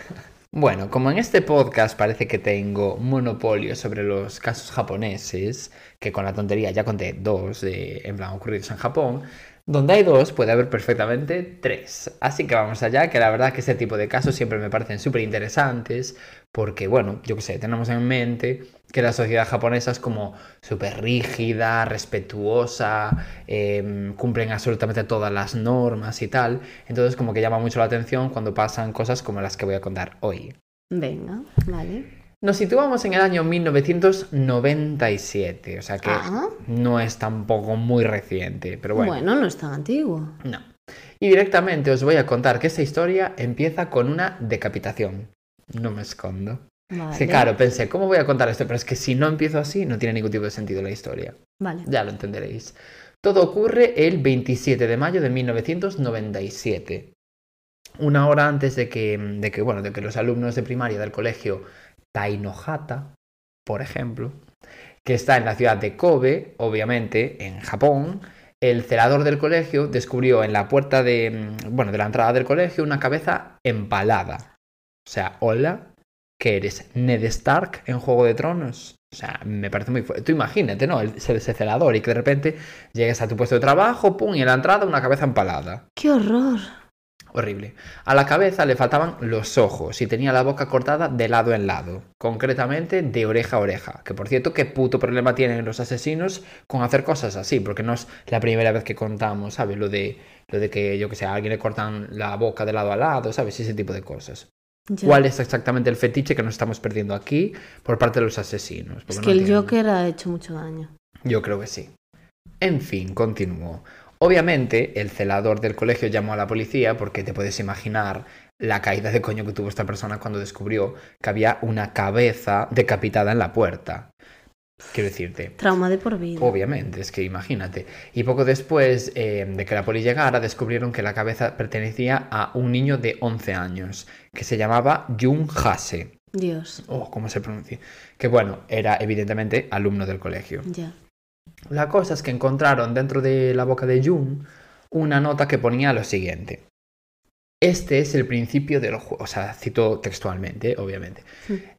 Bueno, como en este podcast parece que tengo monopolio sobre los casos japoneses, que con la tontería ya conté dos de, en plan, ocurridos en Japón, donde hay dos puede haber perfectamente tres. Así que vamos allá, que la verdad que este tipo de casos siempre me parecen súper interesantes, porque bueno, yo qué sé, tenemos en mente que la sociedad japonesa es como súper rígida, respetuosa, em, cumplen absolutamente todas las normas y tal. Entonces como que llama mucho la atención cuando pasan cosas como las que voy a contar hoy. Venga, vale. Nos situamos en el año 1997, o sea que Ah. no es tampoco muy reciente, pero Bueno. bueno, no es tan antiguo. no. Y directamente os voy a contar que esta historia empieza con una decapitación. No me escondo. Vale. Es que claro, pensé, ¿cómo voy a contar esto? Pero es que si no empiezo así, no tiene ningún tipo de sentido la historia. Vale. Ya lo entenderéis. Todo ocurre el 27 de mayo de 1997. Una hora antes de que, de que, bueno, de que los alumnos de primaria del colegio Tainohata, por ejemplo, que está en la ciudad de Kobe, obviamente, en Japón, el celador del colegio descubrió en la puerta de, mm, bueno, de la entrada del colegio una cabeza empalada. O sea, hola, que eres Ned Stark en Juego de Tronos. O sea, me parece muy fuerte. Tú imagínate, ¿no? El, ese celador y que de repente llegues a tu puesto de trabajo, pum, y en la entrada una cabeza empalada. ¡Qué horror! Horrible. A la cabeza le faltaban los ojos y tenía la boca cortada de lado en lado, concretamente de oreja a oreja. Que por cierto, qué puto problema tienen los asesinos con hacer cosas así, porque no es la primera vez que contamos, ¿sabes? Lo de, lo de que, yo que sé, a alguien le cortan la boca de lado a lado, ¿sabes? Ese tipo de cosas. Ya. ¿Cuál es exactamente el fetiche que nos estamos perdiendo aquí por parte de los asesinos? Porque Es no que el entiendo. Joker ha hecho mucho daño. Yo creo que sí. En fin, continuó. Obviamente, el celador del colegio llamó a la policía porque te puedes imaginar la caída de coño que tuvo esta persona cuando descubrió que había una cabeza decapitada en la puerta. Quiero decirte, Trauma de por vida. Obviamente, es que imagínate. Y poco después eh, de que la poli llegara, descubrieron que la cabeza pertenecía a un niño de 11 años, que se llamaba Jung Hase. Dios. O cómo se pronuncia. Que bueno, era evidentemente alumno del colegio. Ya. La cosa es que encontraron dentro de la boca de Jung una nota que ponía lo siguiente. Este es el principio del juego. O sea, cito textualmente, obviamente.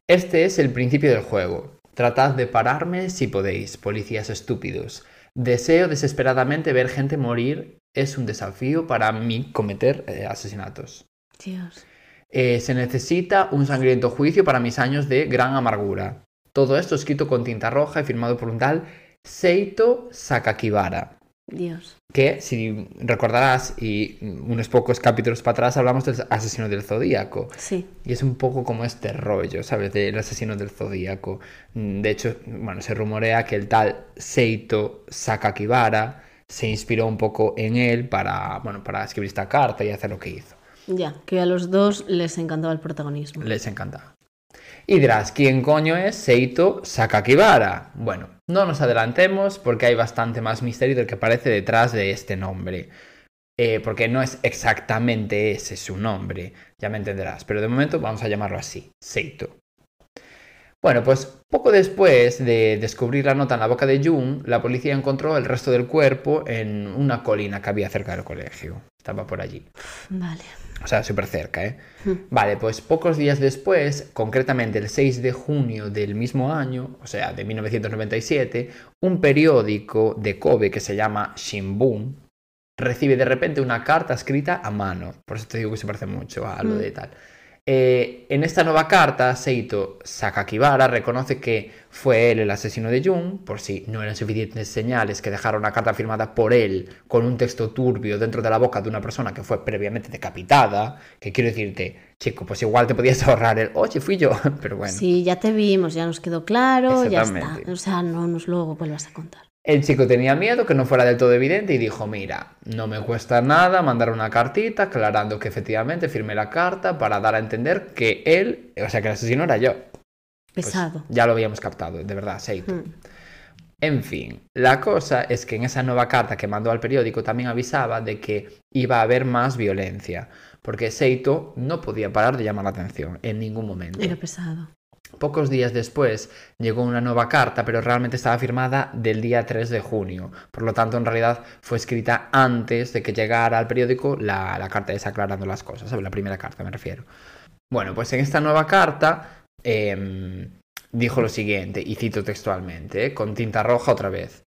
Este es el principio del juego. Tratad de pararme si podéis, policías estúpidos. Deseo desesperadamente ver gente morir. Es un desafío para mí cometer eh, asesinatos. Dios. Eh, se necesita un sangriento juicio para mis años de gran amargura. Todo esto escrito con tinta roja y firmado por un tal Seito Sakakibara. Dios. Que, si recordarás, y unos pocos capítulos para atrás hablamos del asesino del zodíaco. Sí. Y es un poco como este rollo, ¿sabes? Del asesino del zodíaco. Mm, De hecho, bueno, se rumorea que el tal Seito Sakakibara se inspiró un poco en él para, bueno, para escribir esta carta y hacer lo que hizo. Ya. Que a los dos les encantaba el protagonismo. Les encantaba. Y dirás, ¿quién coño es Seito Sakakibara? Bueno, no nos adelantemos porque hay bastante más misterio del que parece detrás de este nombre. Eh, porque no es exactamente ese su nombre, ya me entenderás. Pero de momento vamos a llamarlo así, Seito. Bueno, pues poco después de descubrir la nota en la boca de Jung, la policía encontró el resto del cuerpo en una colina que había cerca del colegio. Estaba por allí. Vale. O sea, súper cerca, ¿eh? Hmm. Vale, pues pocos días después, concretamente el 6 de junio del mismo año, o sea, de 1997, un periódico de Kobe que se llama Shimbun recibe de repente una carta escrita a mano. Por eso te digo que se parece mucho a lo Mm. de tal. Eh, en esta nueva carta, Seito Sakakibara reconoce que fue él el asesino de Jung, por si no eran suficientes señales que dejara una carta firmada por él con un texto turbio dentro de la boca de una persona que fue previamente decapitada, que quiero decirte, chico, pues igual te podías <laughs> ahorrar el, oye, fui yo, <laughs> pero bueno. Sí, ya te vimos, ya nos quedó claro, ya está. O sea, no nos lo vuelvas a contar. El chico tenía miedo que no fuera del todo evidente y dijo, mira, no me cuesta nada mandar una cartita aclarando que efectivamente firmé la carta para dar a entender que él, o sea, que el asesino era yo. Pues Pesado. ya lo habíamos captado, de verdad, Seito. Hmm. En fin, la cosa es que en esa nueva carta que mandó al periódico también avisaba de que iba a haber más violencia, porque Seito no podía parar de llamar la atención en ningún momento. Era pesado. Pocos días después llegó una nueva carta, pero realmente estaba firmada del día 3 de junio. Por lo tanto, en realidad fue escrita antes de que llegara al periódico la, carta esa aclarando las cosas, ¿sabes? La primera carta me refiero. Bueno, pues en esta nueva carta em, dijo lo siguiente, y cito textualmente, ¿eh? con tinta roja otra vez.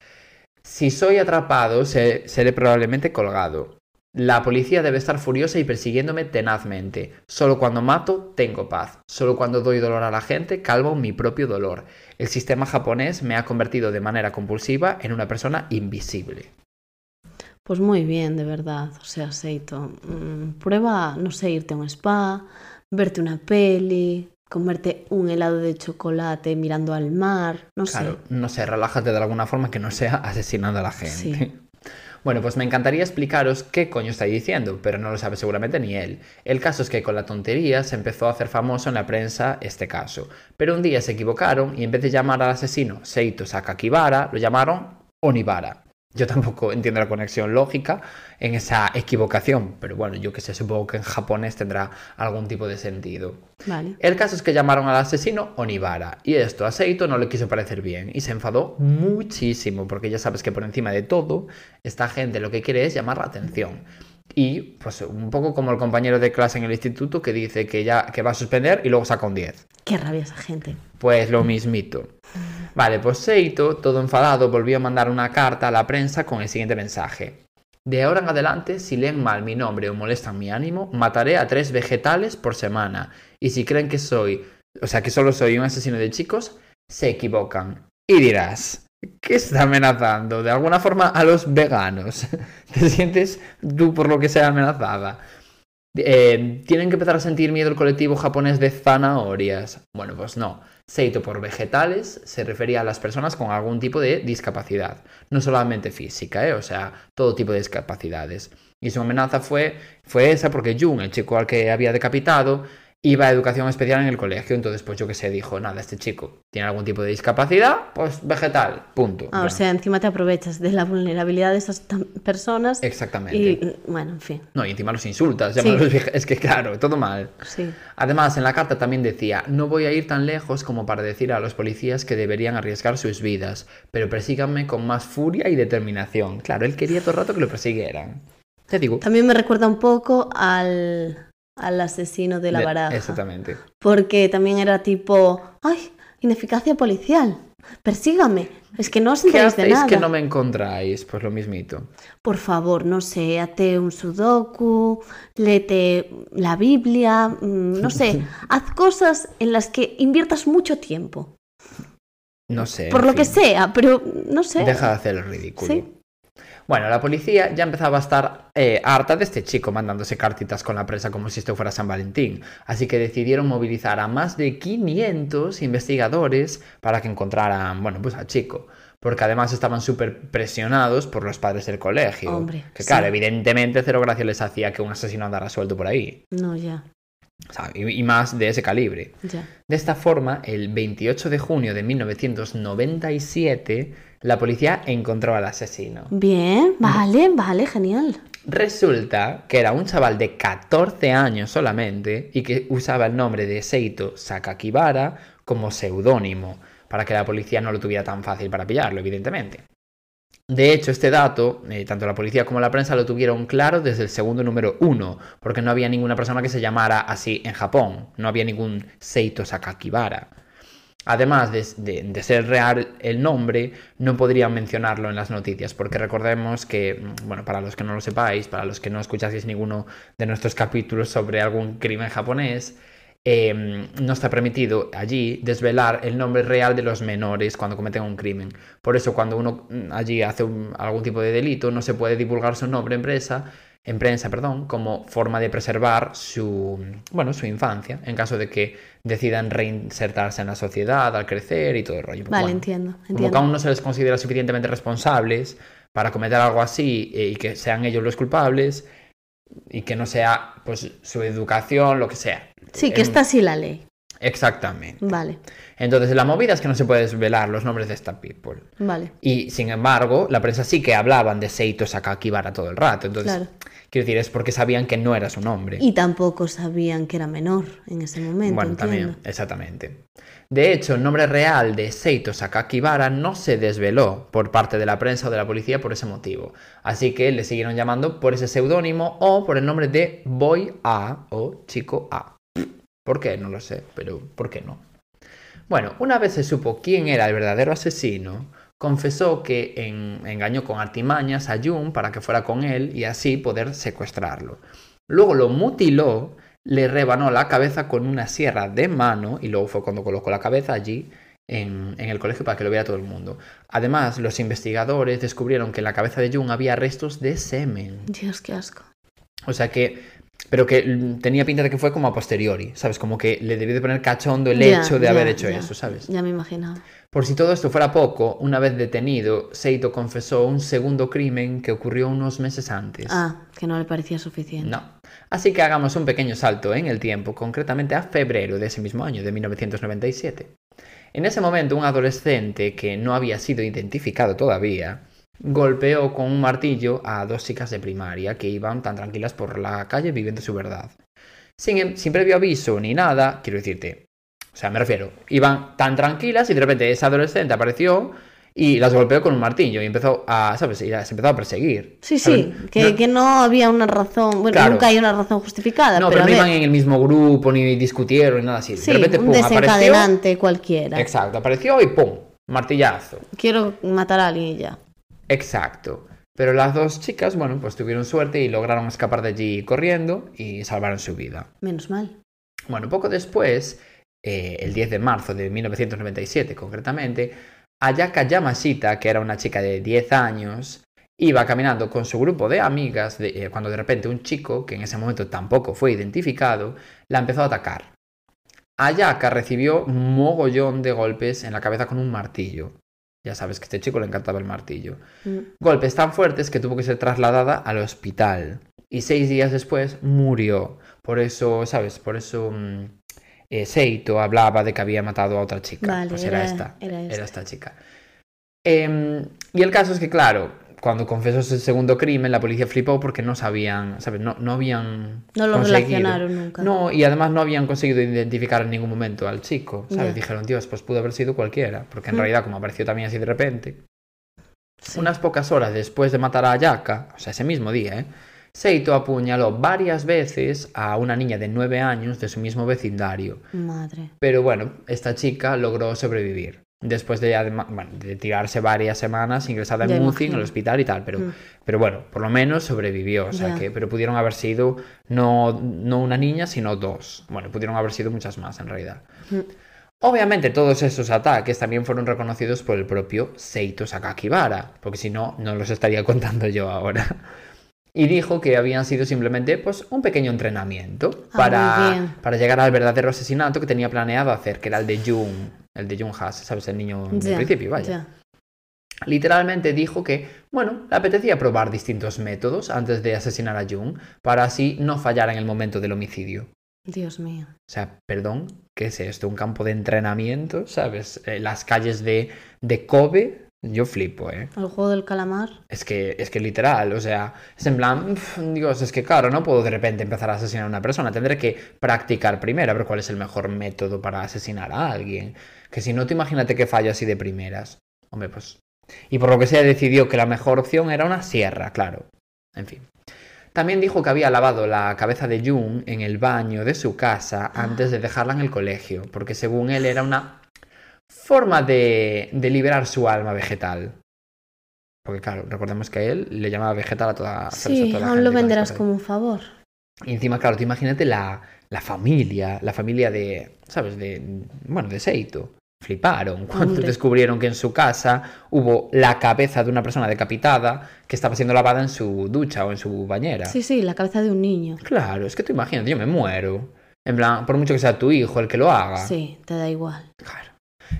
Si soy atrapado, se- seré probablemente colgado. La policía debe estar furiosa y persiguiéndome tenazmente. Solo cuando mato, tengo paz. Solo cuando doy dolor a la gente, calmo mi propio dolor. El sistema japonés me ha convertido de manera compulsiva en una persona invisible. Pues muy bien, de verdad. O sea, Seito, mm, prueba, no sé, irte a un spa, verte una peli, comerte un helado de chocolate mirando al mar, no Claro, sé. no sé, relájate de alguna forma que no sea asesinando a la gente. Sí. Bueno, pues me encantaría explicaros qué coño está diciendo, pero no lo sabe seguramente ni él. El caso es que con la tontería se empezó a hacer famoso en la prensa este caso. Pero un día se equivocaron y en vez de llamar al asesino Seito Sakakibara, lo llamaron Onibara. Yo tampoco entiendo la conexión lógica en esa equivocación, pero bueno, yo que sé, supongo que en japonés tendrá algún tipo de sentido. Vale. El caso es que llamaron al asesino Onibara y esto a Seito no le quiso parecer bien y se enfadó muchísimo porque ya sabes que por encima de todo esta gente lo que quiere es llamar la atención. Y pues un poco como el compañero de clase en el instituto que dice que ya que va a suspender y luego saca un 10. Qué rabia esa gente. Pues lo mismito. <laughs> Vale, pues Seito, todo enfadado, volvió a mandar una carta a la prensa con el siguiente mensaje. De ahora en adelante, si leen mal mi nombre o molestan mi ánimo, mataré a tres vegetales por semana. Y si creen que soy, o sea, que solo soy un asesino de chicos, se equivocan. Y dirás, ¿qué está amenazando? De alguna forma a los veganos. <laughs> ¿Te sientes tú por lo que sea amenazada? Eh, ¿Tienen que empezar a sentir miedo el colectivo japonés de zanahorias? Bueno, pues no. Seito por vegetales se refería a las personas con algún tipo de discapacidad, no solamente física, ¿eh? o sea, todo tipo de discapacidades. Y su amenaza fue, fue esa porque Jung, el chico al que había decapitado, iba a educación especial en el colegio, entonces pues yo que sé, dijo, nada, este chico tiene algún tipo de discapacidad, pues vegetal, punto. Ah, o sea, encima te aprovechas de la vulnerabilidad de esas personas. Exactamente. Y bueno, en fin. No, y encima los insultas, es que claro, todo mal. Sí. Además, en la carta también decía, no voy a ir tan lejos como para decir a los policías que deberían arriesgar sus vidas, pero persíganme con más furia y determinación. Claro, él quería todo el rato que lo persiguieran. Te digo. También me recuerda un poco al, al asesino de la de- baraja. Exactamente. Porque también era tipo, ay, ineficacia policial. Persígame. Es que no os ¿Qué enteráis de nada. que no me encontráis? Pues lo mismito. Por favor, no sé, hazte un sudoku, léete la Biblia, mm, no sé, <laughs> haz cosas en las que inviertas mucho tiempo. No sé. Por lo que sea, pero no sé. Deja de hacer el ridículo. Sí. Bueno, la policía ya empezaba a estar eh, harta de este chico mandándose cartitas con la prensa como si esto fuera San Valentín. Así que decidieron movilizar a más de 500 investigadores para que encontraran, bueno, pues al chico. Porque además estaban súper presionados por los padres del colegio. Hombre, que claro, sí. evidentemente cero gracia les hacía que un asesino andara suelto por ahí. No, ya, O sea, y, y más de ese calibre. ya. De esta forma, el 28 de junio de 1997, la policía encontró al asesino. Bien, vale, vale, genial. Resulta que era un chaval de 14 años solamente y que usaba el nombre de Seito Sakakibara como seudónimo, para que la policía no lo tuviera tan fácil para pillarlo, evidentemente. De hecho, este dato, eh, tanto la policía como la prensa lo tuvieron claro desde el segundo número uno, porque no había ninguna persona que se llamara así en Japón, no había ningún Seito Sakakibara. Además de, de- ser real el nombre, no podrían mencionarlo en las noticias, porque recordemos que, mm, bueno, para los que no lo sepáis, para los que no escuchaseis ninguno de nuestros capítulos sobre algún crimen japonés, eh, no está permitido allí desvelar el nombre real de los menores cuando cometen un crimen. Por eso, cuando uno mm, allí hace algún tipo de delito, no se puede divulgar su nombre en prensa, en prensa, perdón, como forma de preservar su, bueno, su infancia, en caso de que decidan reinsertarse en la sociedad al crecer y todo el rollo. Vale, Bueno, entiendo, Como que aún no se les considera suficientemente responsables para cometer algo así eh, y que sean ellos los culpables y que no sea pues su educación, lo que sea. Sí, que está así la ley. Exactamente. Vale, Entonces la movida es que no se puede desvelar los nombres de esta people. vale. Y sin embargo, la prensa sí que hablaban de Seito Sakakibara todo el rato. Entonces, Claro. quiero decir, es porque sabían que no era su nombre. Y tampoco sabían que era menor en ese momento, Bueno, entiendo. también, exactamente. De hecho, el nombre real de Seito Sakakibara no se desveló por parte de la prensa o de la policía por ese motivo. Así que le siguieron llamando por ese seudónimo o por el nombre de Boy A o Chico A. ¿Por qué? No lo sé, pero ¿por qué no? Bueno, una vez se supo quién era el verdadero asesino, confesó que en- engañó con artimañas a Jun para que fuera con él y así poder secuestrarlo. Luego lo mutiló, le rebanó la cabeza con una sierra de mano y luego fue cuando colocó la cabeza allí en, en el colegio para que lo viera todo el mundo. Además, los investigadores descubrieron que en la cabeza de Jung había restos de semen. Dios, qué asco. O sea que... Pero que tenía pinta de que fue como a posteriori, ¿sabes? Como que le debió de poner cachondo el hecho de haber hecho ya. eso, ¿sabes? Ya me imaginaba. Por si todo esto fuera poco, una vez detenido, Seito confesó un segundo crimen que ocurrió unos meses antes. Ah, que no le parecía suficiente. No. Así que hagamos un pequeño salto en el tiempo, concretamente a febrero de ese mismo año, de 1997. En ese momento, un adolescente que no había sido identificado todavía golpeó con un martillo a dos chicas de primaria que iban tan tranquilas por la calle viviendo su verdad. Sin, em, sin previo aviso ni nada, quiero decirte, o sea, me refiero, iban tan tranquilas y de repente esa adolescente apareció y las golpeó con un martillo y empezó a, ¿sabes? Y se empezó a perseguir. Sí, sí, que no, que no había una razón, bueno, Claro. nunca hay una razón justificada, No, pero, pero, no iban en el mismo grupo, ni discutieron, ni nada así. sí, de repente, un pum, apareció. desencadenante cualquiera. Exacto, apareció y pum, martillazo. Quiero matar a alguien y ya. Exacto. Pero las dos chicas, bueno, pues tuvieron suerte y lograron escapar de allí corriendo y salvaron su vida. Menos mal. Bueno, poco después, eh, el 10 de marzo de 1997 concretamente, Ayaka Yamashita, que era una chica de 10 años, iba caminando con su grupo de amigas de- eh, cuando de repente un chico, que en ese momento tampoco fue identificado, la empezó a atacar. Ayaka recibió un mogollón de golpes en la cabeza con un martillo. Ya sabes que a este chico le encantaba el martillo. Mm. Golpes tan fuertes que tuvo que ser trasladada al hospital. Y seis días después murió. Por eso, ¿sabes? Por eso mm, eh, Seito hablaba de que había matado a otra chica. Vale, pues era, era- esta. era esta. esta chica. Em, y el caso es que, claro, cuando confesó ese segundo crimen, la policía flipó porque no sabían, ¿sabes? No, no habían. No lo conseguido. relacionaron nunca. No, y además no habían conseguido identificar en ningún momento al chico, ¿sabes? Ya. Dijeron, Dios, pues pudo haber sido cualquiera, porque en Mm. realidad, como apareció también así de repente, Sí. unas pocas horas después de matar a Ayaka, o sea, ese mismo día, ¿eh? Seito apuñaló varias veces a una niña de 9 años de su mismo vecindario. Madre. Pero bueno, esta chica logró sobrevivir. Después de, bueno, de tirarse varias semanas ingresada en UCI, en el hospital y tal. Pero, Mm. pero bueno, por lo menos sobrevivió. O sea que, pero pudieron haber sido no, no una niña, sino dos. Bueno, pudieron haber sido muchas más en realidad. Mm. Obviamente todos esos ataques también fueron reconocidos por el propio Seito Sakakibara, porque si no, no los estaría <laughs> contando yo ahora. Y dijo que habían sido simplemente pues, un pequeño entrenamiento Ah, para, para llegar al verdadero asesinato que tenía planeado hacer, que era el de Jung, el de Jung Haas, ¿sabes? El niño del principio, vaya. ya. Literalmente dijo que, bueno, le apetecía probar distintos métodos antes de asesinar a Jung, para así no fallar en el momento del homicidio. Dios mío. O sea, perdón, ¿qué es esto? ¿Un campo de entrenamiento? ¿Sabes? Eh, las calles de, de Kobe, yo flipo, ¿eh? El juego del calamar. Es que, es que literal, o sea, es en plan, "Uf, Dios, es que claro, no puedo de repente empezar a asesinar a una persona, tendré que practicar primero a ver cuál es el mejor método para asesinar a alguien. Que si no, te imagínate que fallo así de primeras. Hombre, pues... Y por lo que sea decidió que la mejor opción era una sierra, claro. En fin. También dijo que había lavado la cabeza de Jung en el baño de su casa antes de dejarla en el colegio, porque según él era una forma de, de liberar su alma vegetal. Porque claro, recordemos que a él le llamaba vegetal a toda, ¿sabes? a Sí, toda la aún gente lo venderás como un favor. Y encima, claro, tú imagínate la, la familia, la familia de, ¿sabes? De, bueno, de Seito. Fliparon <laughs> cuando Hombre. descubrieron que en su casa hubo la cabeza de una persona decapitada que estaba siendo lavada en su ducha o en su bañera. Sí, sí, la cabeza de un niño. Claro, es que tú imagínate, yo me muero. En plan, por mucho que sea tu hijo el que lo haga. Sí, te da igual. Claro.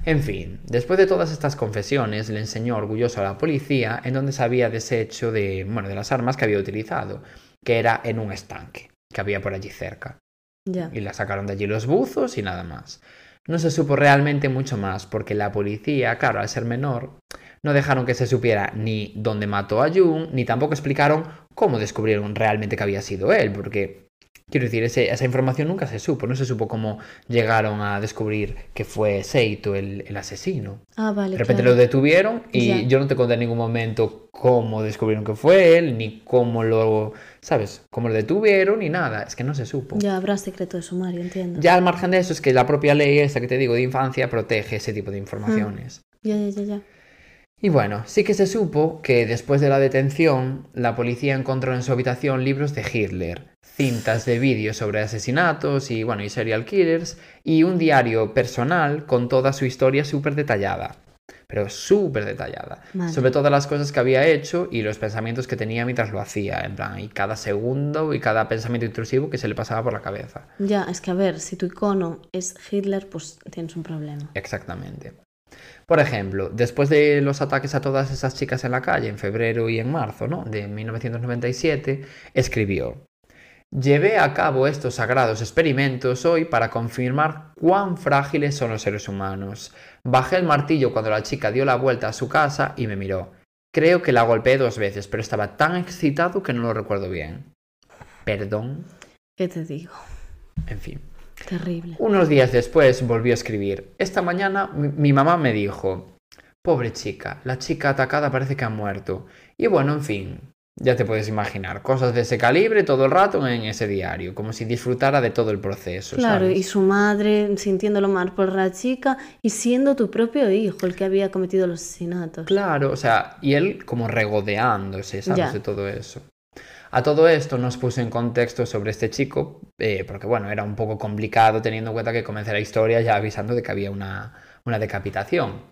En fin, después de todas estas confesiones, le enseñó orgulloso a la policía en donde se había deshecho de, bueno, de las armas que había utilizado, que era en un estanque que había por allí cerca. Y la sacaron de allí los buzos y nada más. No se supo realmente mucho más porque la policía, claro, al ser menor, no dejaron que se supiera ni dónde mató a Jung, ni tampoco explicaron cómo descubrieron realmente que había sido él, porque, quiero decir, ese- esa información nunca se supo, no se supo cómo llegaron a descubrir que fue Seito el, el asesino. Ah, vale. De repente claro. lo detuvieron y Ya. yo no te conté en ningún momento cómo descubrieron que fue él, ni cómo lo, ¿sabes? Cómo lo detuvieron, ni nada, es que no se supo. Ya habrá secreto de sumario, entiendo. Ya al margen de eso es que la propia ley esta que te digo de infancia protege ese tipo de informaciones. Ya, ya, ya, ya. Y bueno, sí que se supo que después de la detención, la policía encontró en su habitación libros de Hitler, cintas de vídeo sobre asesinatos y bueno, y serial killers, y un diario personal con toda su historia súper detallada. Pero súper detallada. Vale. Sobre todas las cosas que había hecho y los pensamientos que tenía mientras lo hacía. En plan, y cada segundo y cada pensamiento intrusivo que se le pasaba por la cabeza. Ya, es que a ver, si tu icono es Hitler, pues tienes un problema. Exactamente. Por ejemplo, después de los ataques a todas esas chicas en la calle en febrero y en marzo ¿no? de 1997, escribió, Llevé a cabo estos sagrados experimentos hoy para confirmar cuán frágiles son los seres humanos. Bajé el martillo cuando la chica dio la vuelta a su casa y me miró. Creo que la golpeé dos veces, pero estaba tan excitado que no lo recuerdo bien. Perdón. ¿Qué te digo? En fin. Terrible. Unos días después volvió a escribir. Esta mañana mi, mi mamá me dijo, pobre chica, la chica atacada parece que ha muerto. Y bueno, en fin, ya te puedes imaginar, cosas de ese calibre todo el rato en ese diario, como si disfrutara de todo el proceso. Claro, ¿sabes? y su madre sintiéndolo mal por la chica y siendo tu propio hijo el que había cometido los asesinatos. Claro, o sea, y él como regodeándose, ¿sabes? Ya. De todo eso. A todo esto nos puso en contexto sobre este chico, eh, porque bueno, era un poco complicado teniendo en cuenta que comencé la historia ya avisando de que había una, una decapitación.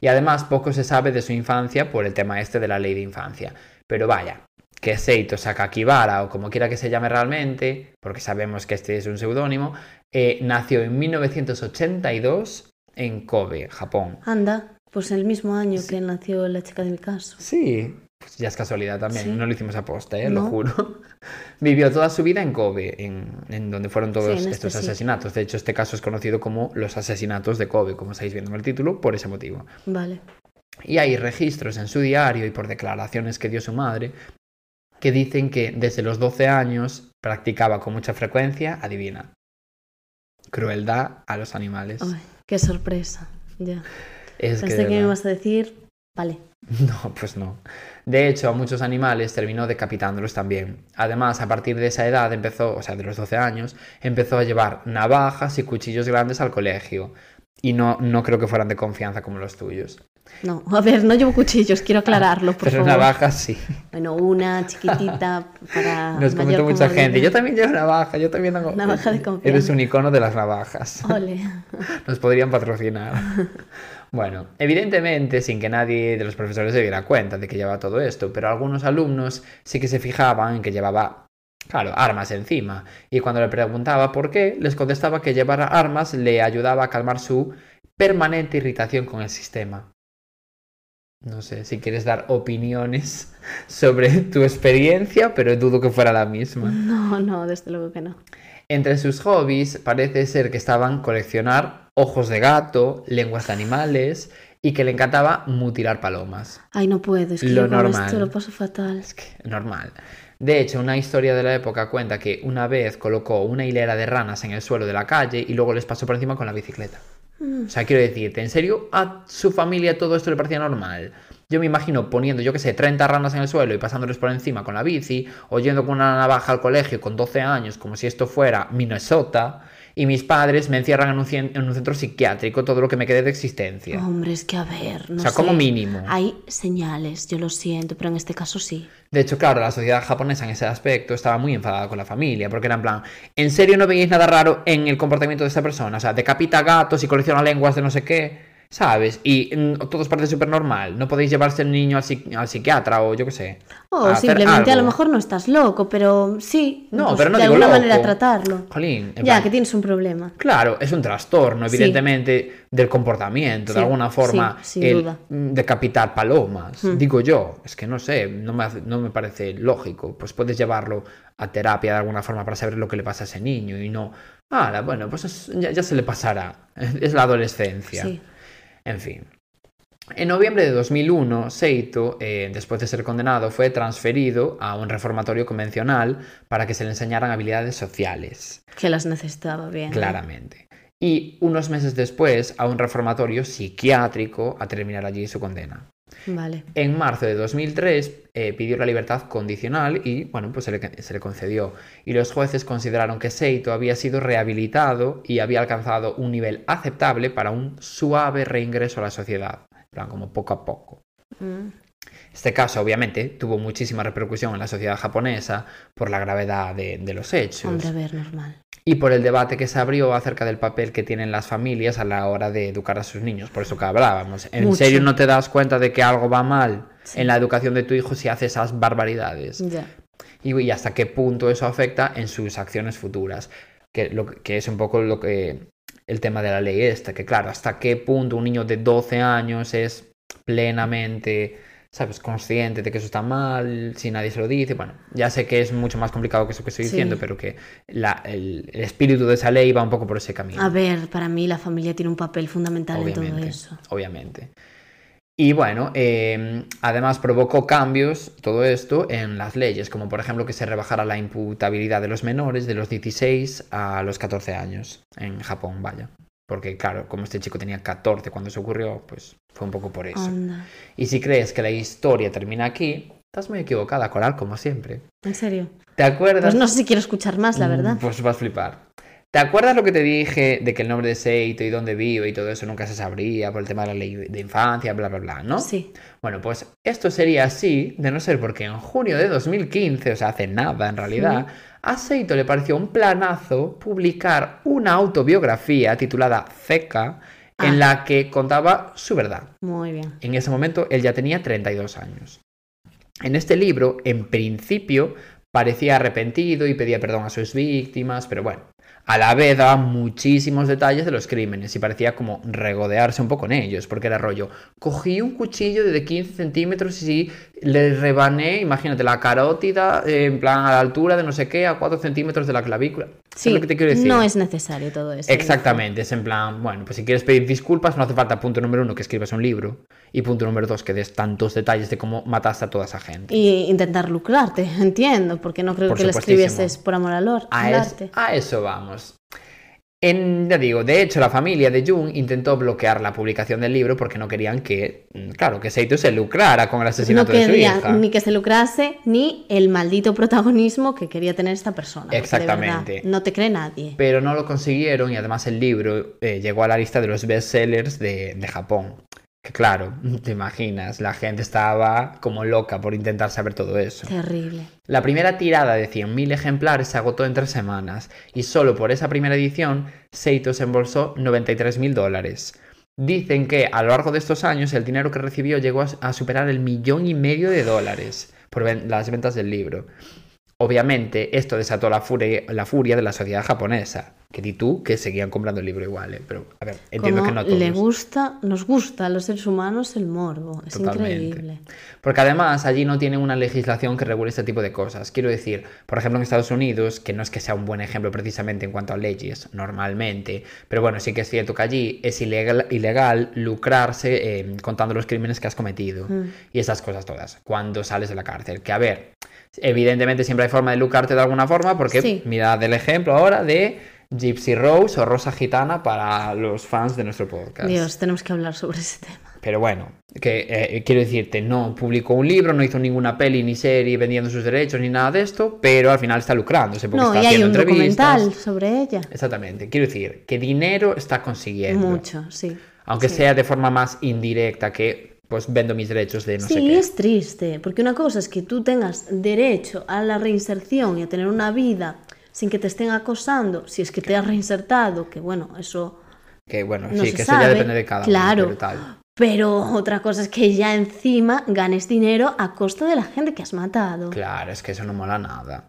Y además poco se sabe de su infancia por el tema este de la ley de infancia. Pero vaya, que Seito Sakakibara, o como quiera que se llame realmente, porque sabemos que este es un seudónimo, eh, nació en 1982 en Kobe, Japón. Anda, pues el mismo año que nació la chica de mi caso. Sí, pues ya es casualidad también, Sí. no lo hicimos aposta, ¿eh? lo juro. <laughs> Vivió toda su vida en Kobe, en, en donde fueron todos Sí, este estos sitio. asesinatos. De hecho, este caso es conocido como los asesinatos de Kobe, como estáis viendo en el título, por ese motivo. Vale. Y hay registros en su diario y por declaraciones que dio su madre que dicen que desde los 12 años practicaba con mucha frecuencia, adivina, crueldad a los animales. Ay, qué sorpresa. Ya. Es Pensé que me ibas a decir, vale. <laughs> No, pues no. De hecho, a muchos animales terminó decapitándolos también. Además, a partir de esa edad empezó, o sea, de los 12 años, empezó a llevar navajas y cuchillos grandes al colegio. Y no, no creo que fueran de confianza como los tuyos. No, a ver, no llevo cuchillos, quiero aclararlo, por <laughs> Pero favor. navajas sí. Bueno, una chiquitita para <laughs> Nos comentó mayor mucha gente. Yo también llevo navaja, yo también tengo... Navaja de confianza. Eres un icono de las navajas. Ole. <laughs> Nos podrían patrocinar. Bueno, evidentemente, sin que nadie de los profesores se diera cuenta de que llevaba todo esto, pero algunos alumnos sí que se fijaban en que llevaba, claro, armas encima. Y cuando le preguntaba por qué, les contestaba que llevar armas le ayudaba a calmar su permanente irritación con el sistema. No sé si quieres dar opiniones <laughs> sobre tu experiencia, pero dudo que fuera la misma. No, no, desde luego que no. Entre sus hobbies parece ser que estaban coleccionar ojos de gato, lenguas de animales y que le encantaba mutilar palomas. Ay, no puedo, es que Lo yo normal. esto lo paso fatal. Es que normal. De hecho, una historia de la época cuenta que una vez colocó una hilera de ranas en el suelo de la calle y luego les pasó por encima con la bicicleta. Mm. O sea, quiero decirte, ¿en serio a su familia todo esto le parecía normal? Yo me imagino poniendo, yo qué sé, 30 ranas en el suelo y pasándoles por encima con la bici, o yendo con una navaja al colegio con 12 años, como si esto fuera Minnesota, y mis padres me encierran en un, cien- en un centro psiquiátrico todo lo que me quede de existencia. Hombre, es que a ver, no o sea, sé. como mínimo. Hay señales, yo lo siento, pero en este caso sí. De hecho, claro, la sociedad japonesa en ese aspecto estaba muy enfadada con la familia, porque era en plan, ¿en serio no veis nada raro en el comportamiento de esta persona? O sea, decapita gatos y colecciona lenguas de no sé qué, ¿sabes? Y mm, todo os parece súper normal. No podéis llevarse el niño al, al psiquiatra o yo qué sé. O hacer simplemente a lo mejor no estás loco, pero sí. No, pues, pero no de digo alguna loco. manera tratarlo. Jolín, Ya, plan, que tienes un problema. Claro, es un trastorno, Sí. evidentemente, del comportamiento, de alguna forma, sí, sin el duda. decapitar palomas, Hmm. digo yo, es que no sé, no me, hace- no me parece lógico, pues puedes llevarlo a terapia de alguna forma para saber lo que le pasa a ese niño y no, ah, bueno, pues es- ya, ya se le pasará, <laughs> es la adolescencia, Sí. En fin. En noviembre de 2001, Seito, eh, después de ser condenado, fue transferido a un reformatorio convencional para que se le enseñaran habilidades sociales. Que las necesitaba bien. Claramente. Y unos meses después a un reformatorio psiquiátrico a terminar allí su condena. Vale. En marzo de 2003 eh, pidió la libertad condicional y, bueno, pues se le, se le concedió. Y los jueces consideraron que Seito había sido rehabilitado y había alcanzado un nivel aceptable para un suave reingreso a la sociedad. Plan, como poco a poco. Mm. Este caso, obviamente, tuvo muchísima repercusión en la sociedad japonesa por la gravedad de, de los hechos Hombre, a ver, normal. Y por el debate que se abrió acerca del papel que tienen las familias a la hora de educar a sus niños, por eso que hablábamos. ¿En Mucho. serio no te das cuenta de que algo va mal Sí. en la educación de tu hijo si hace esas barbaridades? Y, y hasta qué punto eso afecta en sus acciones futuras, que, lo, que es un poco lo que el tema de la ley esta, que claro, hasta qué punto un niño de 12 años es plenamente, ¿sabes?, consciente de que eso está mal, si nadie se lo dice. Bueno, ya sé que es mucho más complicado que eso que estoy Sí. diciendo, pero que la- el, el espíritu de esa ley va un poco por ese camino. A ver, para mí la familia tiene un papel fundamental en todo obviamente, eso. obviamente. Y bueno, eh, además provocó cambios, todo esto, en las leyes, como por ejemplo que se rebajara la imputabilidad de los menores de los 16 a los 14 años en Japón, vaya. Porque claro, como este chico tenía 14 cuando se ocurrió, pues fue un poco por eso. Anda. Y si crees que la historia termina aquí, estás muy equivocada, Coral, como siempre. ¿En serio? ¿Te acuerdas? Pues no sé si quiero escuchar más, la verdad. Mm, Pues vas a flipar. ¿Te acuerdas lo que te dije de que el nombre de Seito y dónde vive y todo eso nunca se sabría por el tema de la ley de infancia, bla, bla, bla, ¿no? Sí. Bueno, pues esto sería así, de no ser porque en junio de 2015, o sea, hace nada en realidad, a Seito le pareció un planazo publicar una autobiografía titulada Zeca, Ah. en la que contaba su verdad. Muy bien. En ese momento él ya tenía 32 años. En este libro, en principio, parecía arrepentido y pedía perdón a sus víctimas, pero bueno, a la vez daba muchísimos detalles de los crímenes y parecía como regodearse un poco en ellos, porque era rollo, cogí un cuchillo de 15 centímetros y le rebané, imagínate, la carótida eh, en plan a la altura de no sé qué, a 4 centímetros de la clavícula. ¿Sabes Sí, lo que te quiero decir? no es necesario todo eso. Exactamente, es en plan, bueno, pues si quieres pedir disculpas, no hace falta punto número uno que escribas un libro y punto número dos que des tantos detalles de cómo mataste a toda esa gente. Y intentar lucrarte, entiendo, porque no creo Por que lo escribieses por amor al, or- A, es- arte. a eso vamos. En, ya digo, de hecho, la familia de Jung intentó bloquear la publicación del libro porque no querían que, mm, claro, que Seito se lucrara con el No asesinato de su hija. ni que se lucrase ni el maldito protagonismo que quería tener esta persona. de Exactamente. verdad, no te cree nadie. Pero no lo consiguieron y además el libro eh, llegó a la lista de los bestsellers de, de Japón. Que claro, <laughs> te imaginas, la gente estaba como loca por intentar saber todo eso. Terrible. La primera tirada de 100.000 ejemplares se agotó en tres semanas y solo por esa primera edición Seito se embolsó 93.000 dólares. Dicen que a lo largo de estos años el dinero que recibió llegó a, superar el millón y medio de dólares por ven- las ventas del libro. Obviamente esto desató la furia, la furia de la sociedad japonesa, que di tú que seguían comprando el libro igual, ¿eh? pero a ver, entiendo Como que no todos. le gusta, nos gusta a los seres humanos el morbo. Es Totalmente. increíble. Porque además allí no tienen una legislación que regule este tipo de cosas. Quiero decir, por ejemplo en Estados Unidos, que no es que sea un buen ejemplo precisamente en cuanto a leyes, normalmente, pero bueno, sí que es cierto que allí es ilegal, ilegal lucrarse eh, contando los crímenes que has cometido Mm. y esas cosas todas, cuando sales de la cárcel. Que a ver, evidentemente siempre hay forma de lucrarte de alguna forma, porque Sí. mirad el ejemplo ahora de Gypsy Rose o Rosa Gitana para los fans de nuestro podcast. Dios, tenemos que hablar sobre ese tema. Pero bueno, que eh, quiero decirte, no publicó un libro, no hizo ninguna peli ni serie vendiendo sus derechos ni nada de esto, pero al final está lucrándose porque No, está y hay haciendo un entrevistas. documental sobre ella. Exactamente, quiero decir, que dinero está consiguiendo. Mucho, sí. Aunque Sí. sea de forma más indirecta que pues vendo mis derechos de no sé sí, qué. es triste, porque una cosa es que tú tengas derecho a la reinserción y a tener una vida sin que te estén acosando, si es que te has reinsertado, que bueno, eso... Que bueno, no sí, se que eso ya sabe, depende de cada claro. uno, tal. Pero otra cosa es que ya encima ganes dinero a costa de la gente que has matado. Claro, es que eso no mola nada.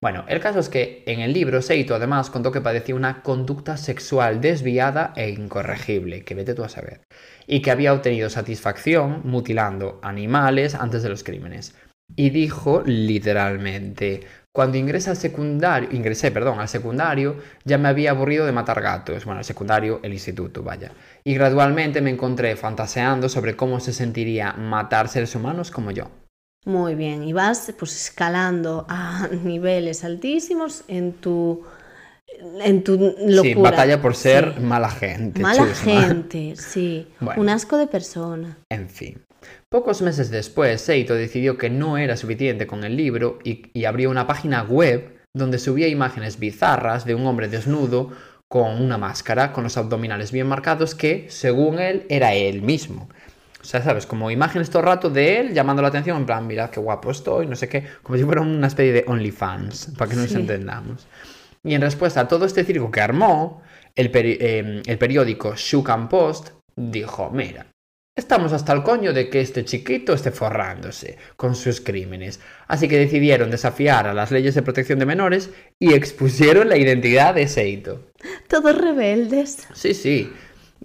Bueno, el caso es que en el libro Seito además contó que padecía una conducta sexual desviada e incorregible, que vete tú a saber, y que había obtenido satisfacción mutilando animales antes de los crímenes. Y dijo literalmente, cuando ingresé al secundario, ingresé, perdón, al secundario, ya me había aburrido de matar gatos, bueno, el secundario, el instituto, vaya. Y gradualmente me encontré fantaseando sobre cómo se sentiría matar seres humanos como yo. Muy bien, y vas pues escalando a <laughs> niveles altísimos en tu en tu locura. Sí, batalla por ser Sí. mala gente. Mala chusma. gente, sí. <laughs> Bueno. Un asco de persona. En fin. Pocos meses después, Seito decidió que no era suficiente con el libro y, y abrió una página web donde subía imágenes bizarras de un hombre desnudo con una máscara, con los abdominales bien marcados, que, según él, era él mismo. O sea, ¿sabes? Como imágenes todo el rato de él llamando la atención, en plan, mirad qué guapo estoy, no sé qué, como si fuera una especie de OnlyFans, para que nos entendamos. Y en respuesta a todo este circo que armó, el, peri- eh, el periódico Shukan Post dijo, mira, estamos hasta el coño de que este chiquito esté forrándose con sus crímenes. Así que decidieron desafiar a las leyes de protección de menores y expusieron la identidad de Seito. Todos rebeldes. Sí, sí.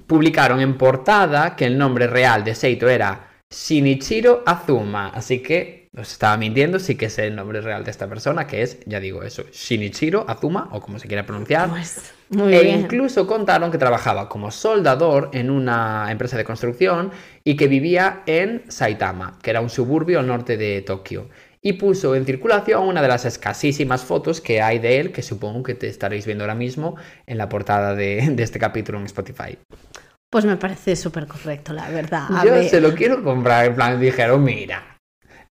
Publicaron en portada que el nombre real de Seito era Shinichiro Azuma, así que os estaba mintiendo, sí que sé el nombre real de esta persona, que es, ya digo eso, Shinichiro Azuma, o como se quiera pronunciar. Pues muy e bien. incluso contaron que trabajaba como soldador en una empresa de construcción y que vivía en Saitama, que era un suburbio al norte de Tokio. Y puso en circulación una de las escasísimas fotos que hay de él, que supongo que te estaréis viendo ahora mismo en la portada de, de este capítulo en Spotify. Pues me parece súper correcto, la verdad. A Yo ver, se lo quiero comprar, en plan, dijeron, mira,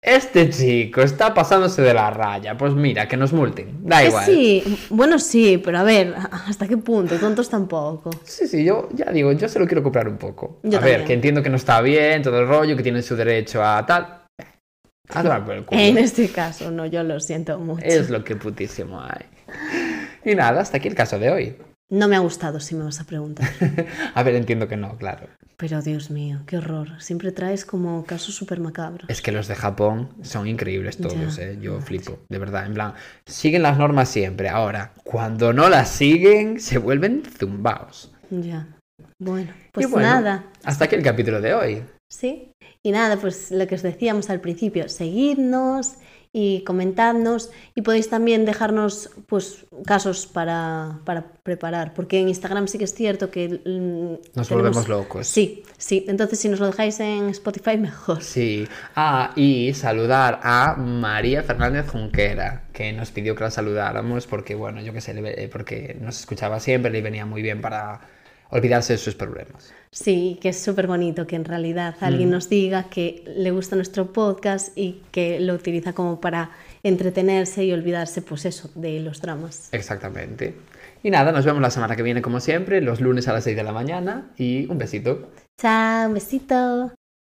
este chico está pasándose de la raya, pues mira, que nos multen, da igual. sí, bueno, sí, pero a ver, ¿hasta qué punto? Tontos tampoco. Sí, sí, yo ya digo, yo se lo quiero comprar un poco. Yo a ver, que entiendo que no está bien, todo el rollo, que tiene su derecho a tal. A tomar por el culo. <laughs> En este caso, no, yo lo siento mucho. Es lo que putísimo hay. Y nada, hasta aquí el caso de hoy. No me ha gustado, si me vas a preguntar. <laughs> A ver, entiendo que no, claro. Pero Dios mío, qué horror. Siempre traes como casos súper macabros. Es que los de Japón son increíbles todos, Ya. ¿eh? Yo flipo, de verdad. En plan, siguen las normas siempre. Ahora, cuando no las siguen, se vuelven zumbaos. Ya. Bueno, pues bueno, nada. Hasta aquí el capítulo de hoy. Sí. Y nada, pues lo que os decíamos al principio, seguidnos y comentadnos y podéis también dejarnos pues casos para, para preparar, porque en Instagram sí que es cierto que mm, Nos tenemos- volvemos locos. Sí, sí, entonces si nos lo dejáis en Spotify <laughs> mejor. Sí. Ah, y saludar a María Fernández Junquera, que nos pidió que la saludáramos porque, bueno, yo qué sé, ve- porque nos escuchaba siempre, le venía muy bien para olvidarse de sus problemas. Sí, que es súper bonito que en realidad Mm. alguien nos diga que le gusta nuestro podcast y que lo utiliza como para entretenerse y olvidarse, pues eso, de los dramas. Exactamente. Y nada, nos vemos la semana que viene como siempre, los lunes a las 6 de la mañana y un besito. Chao, un besito.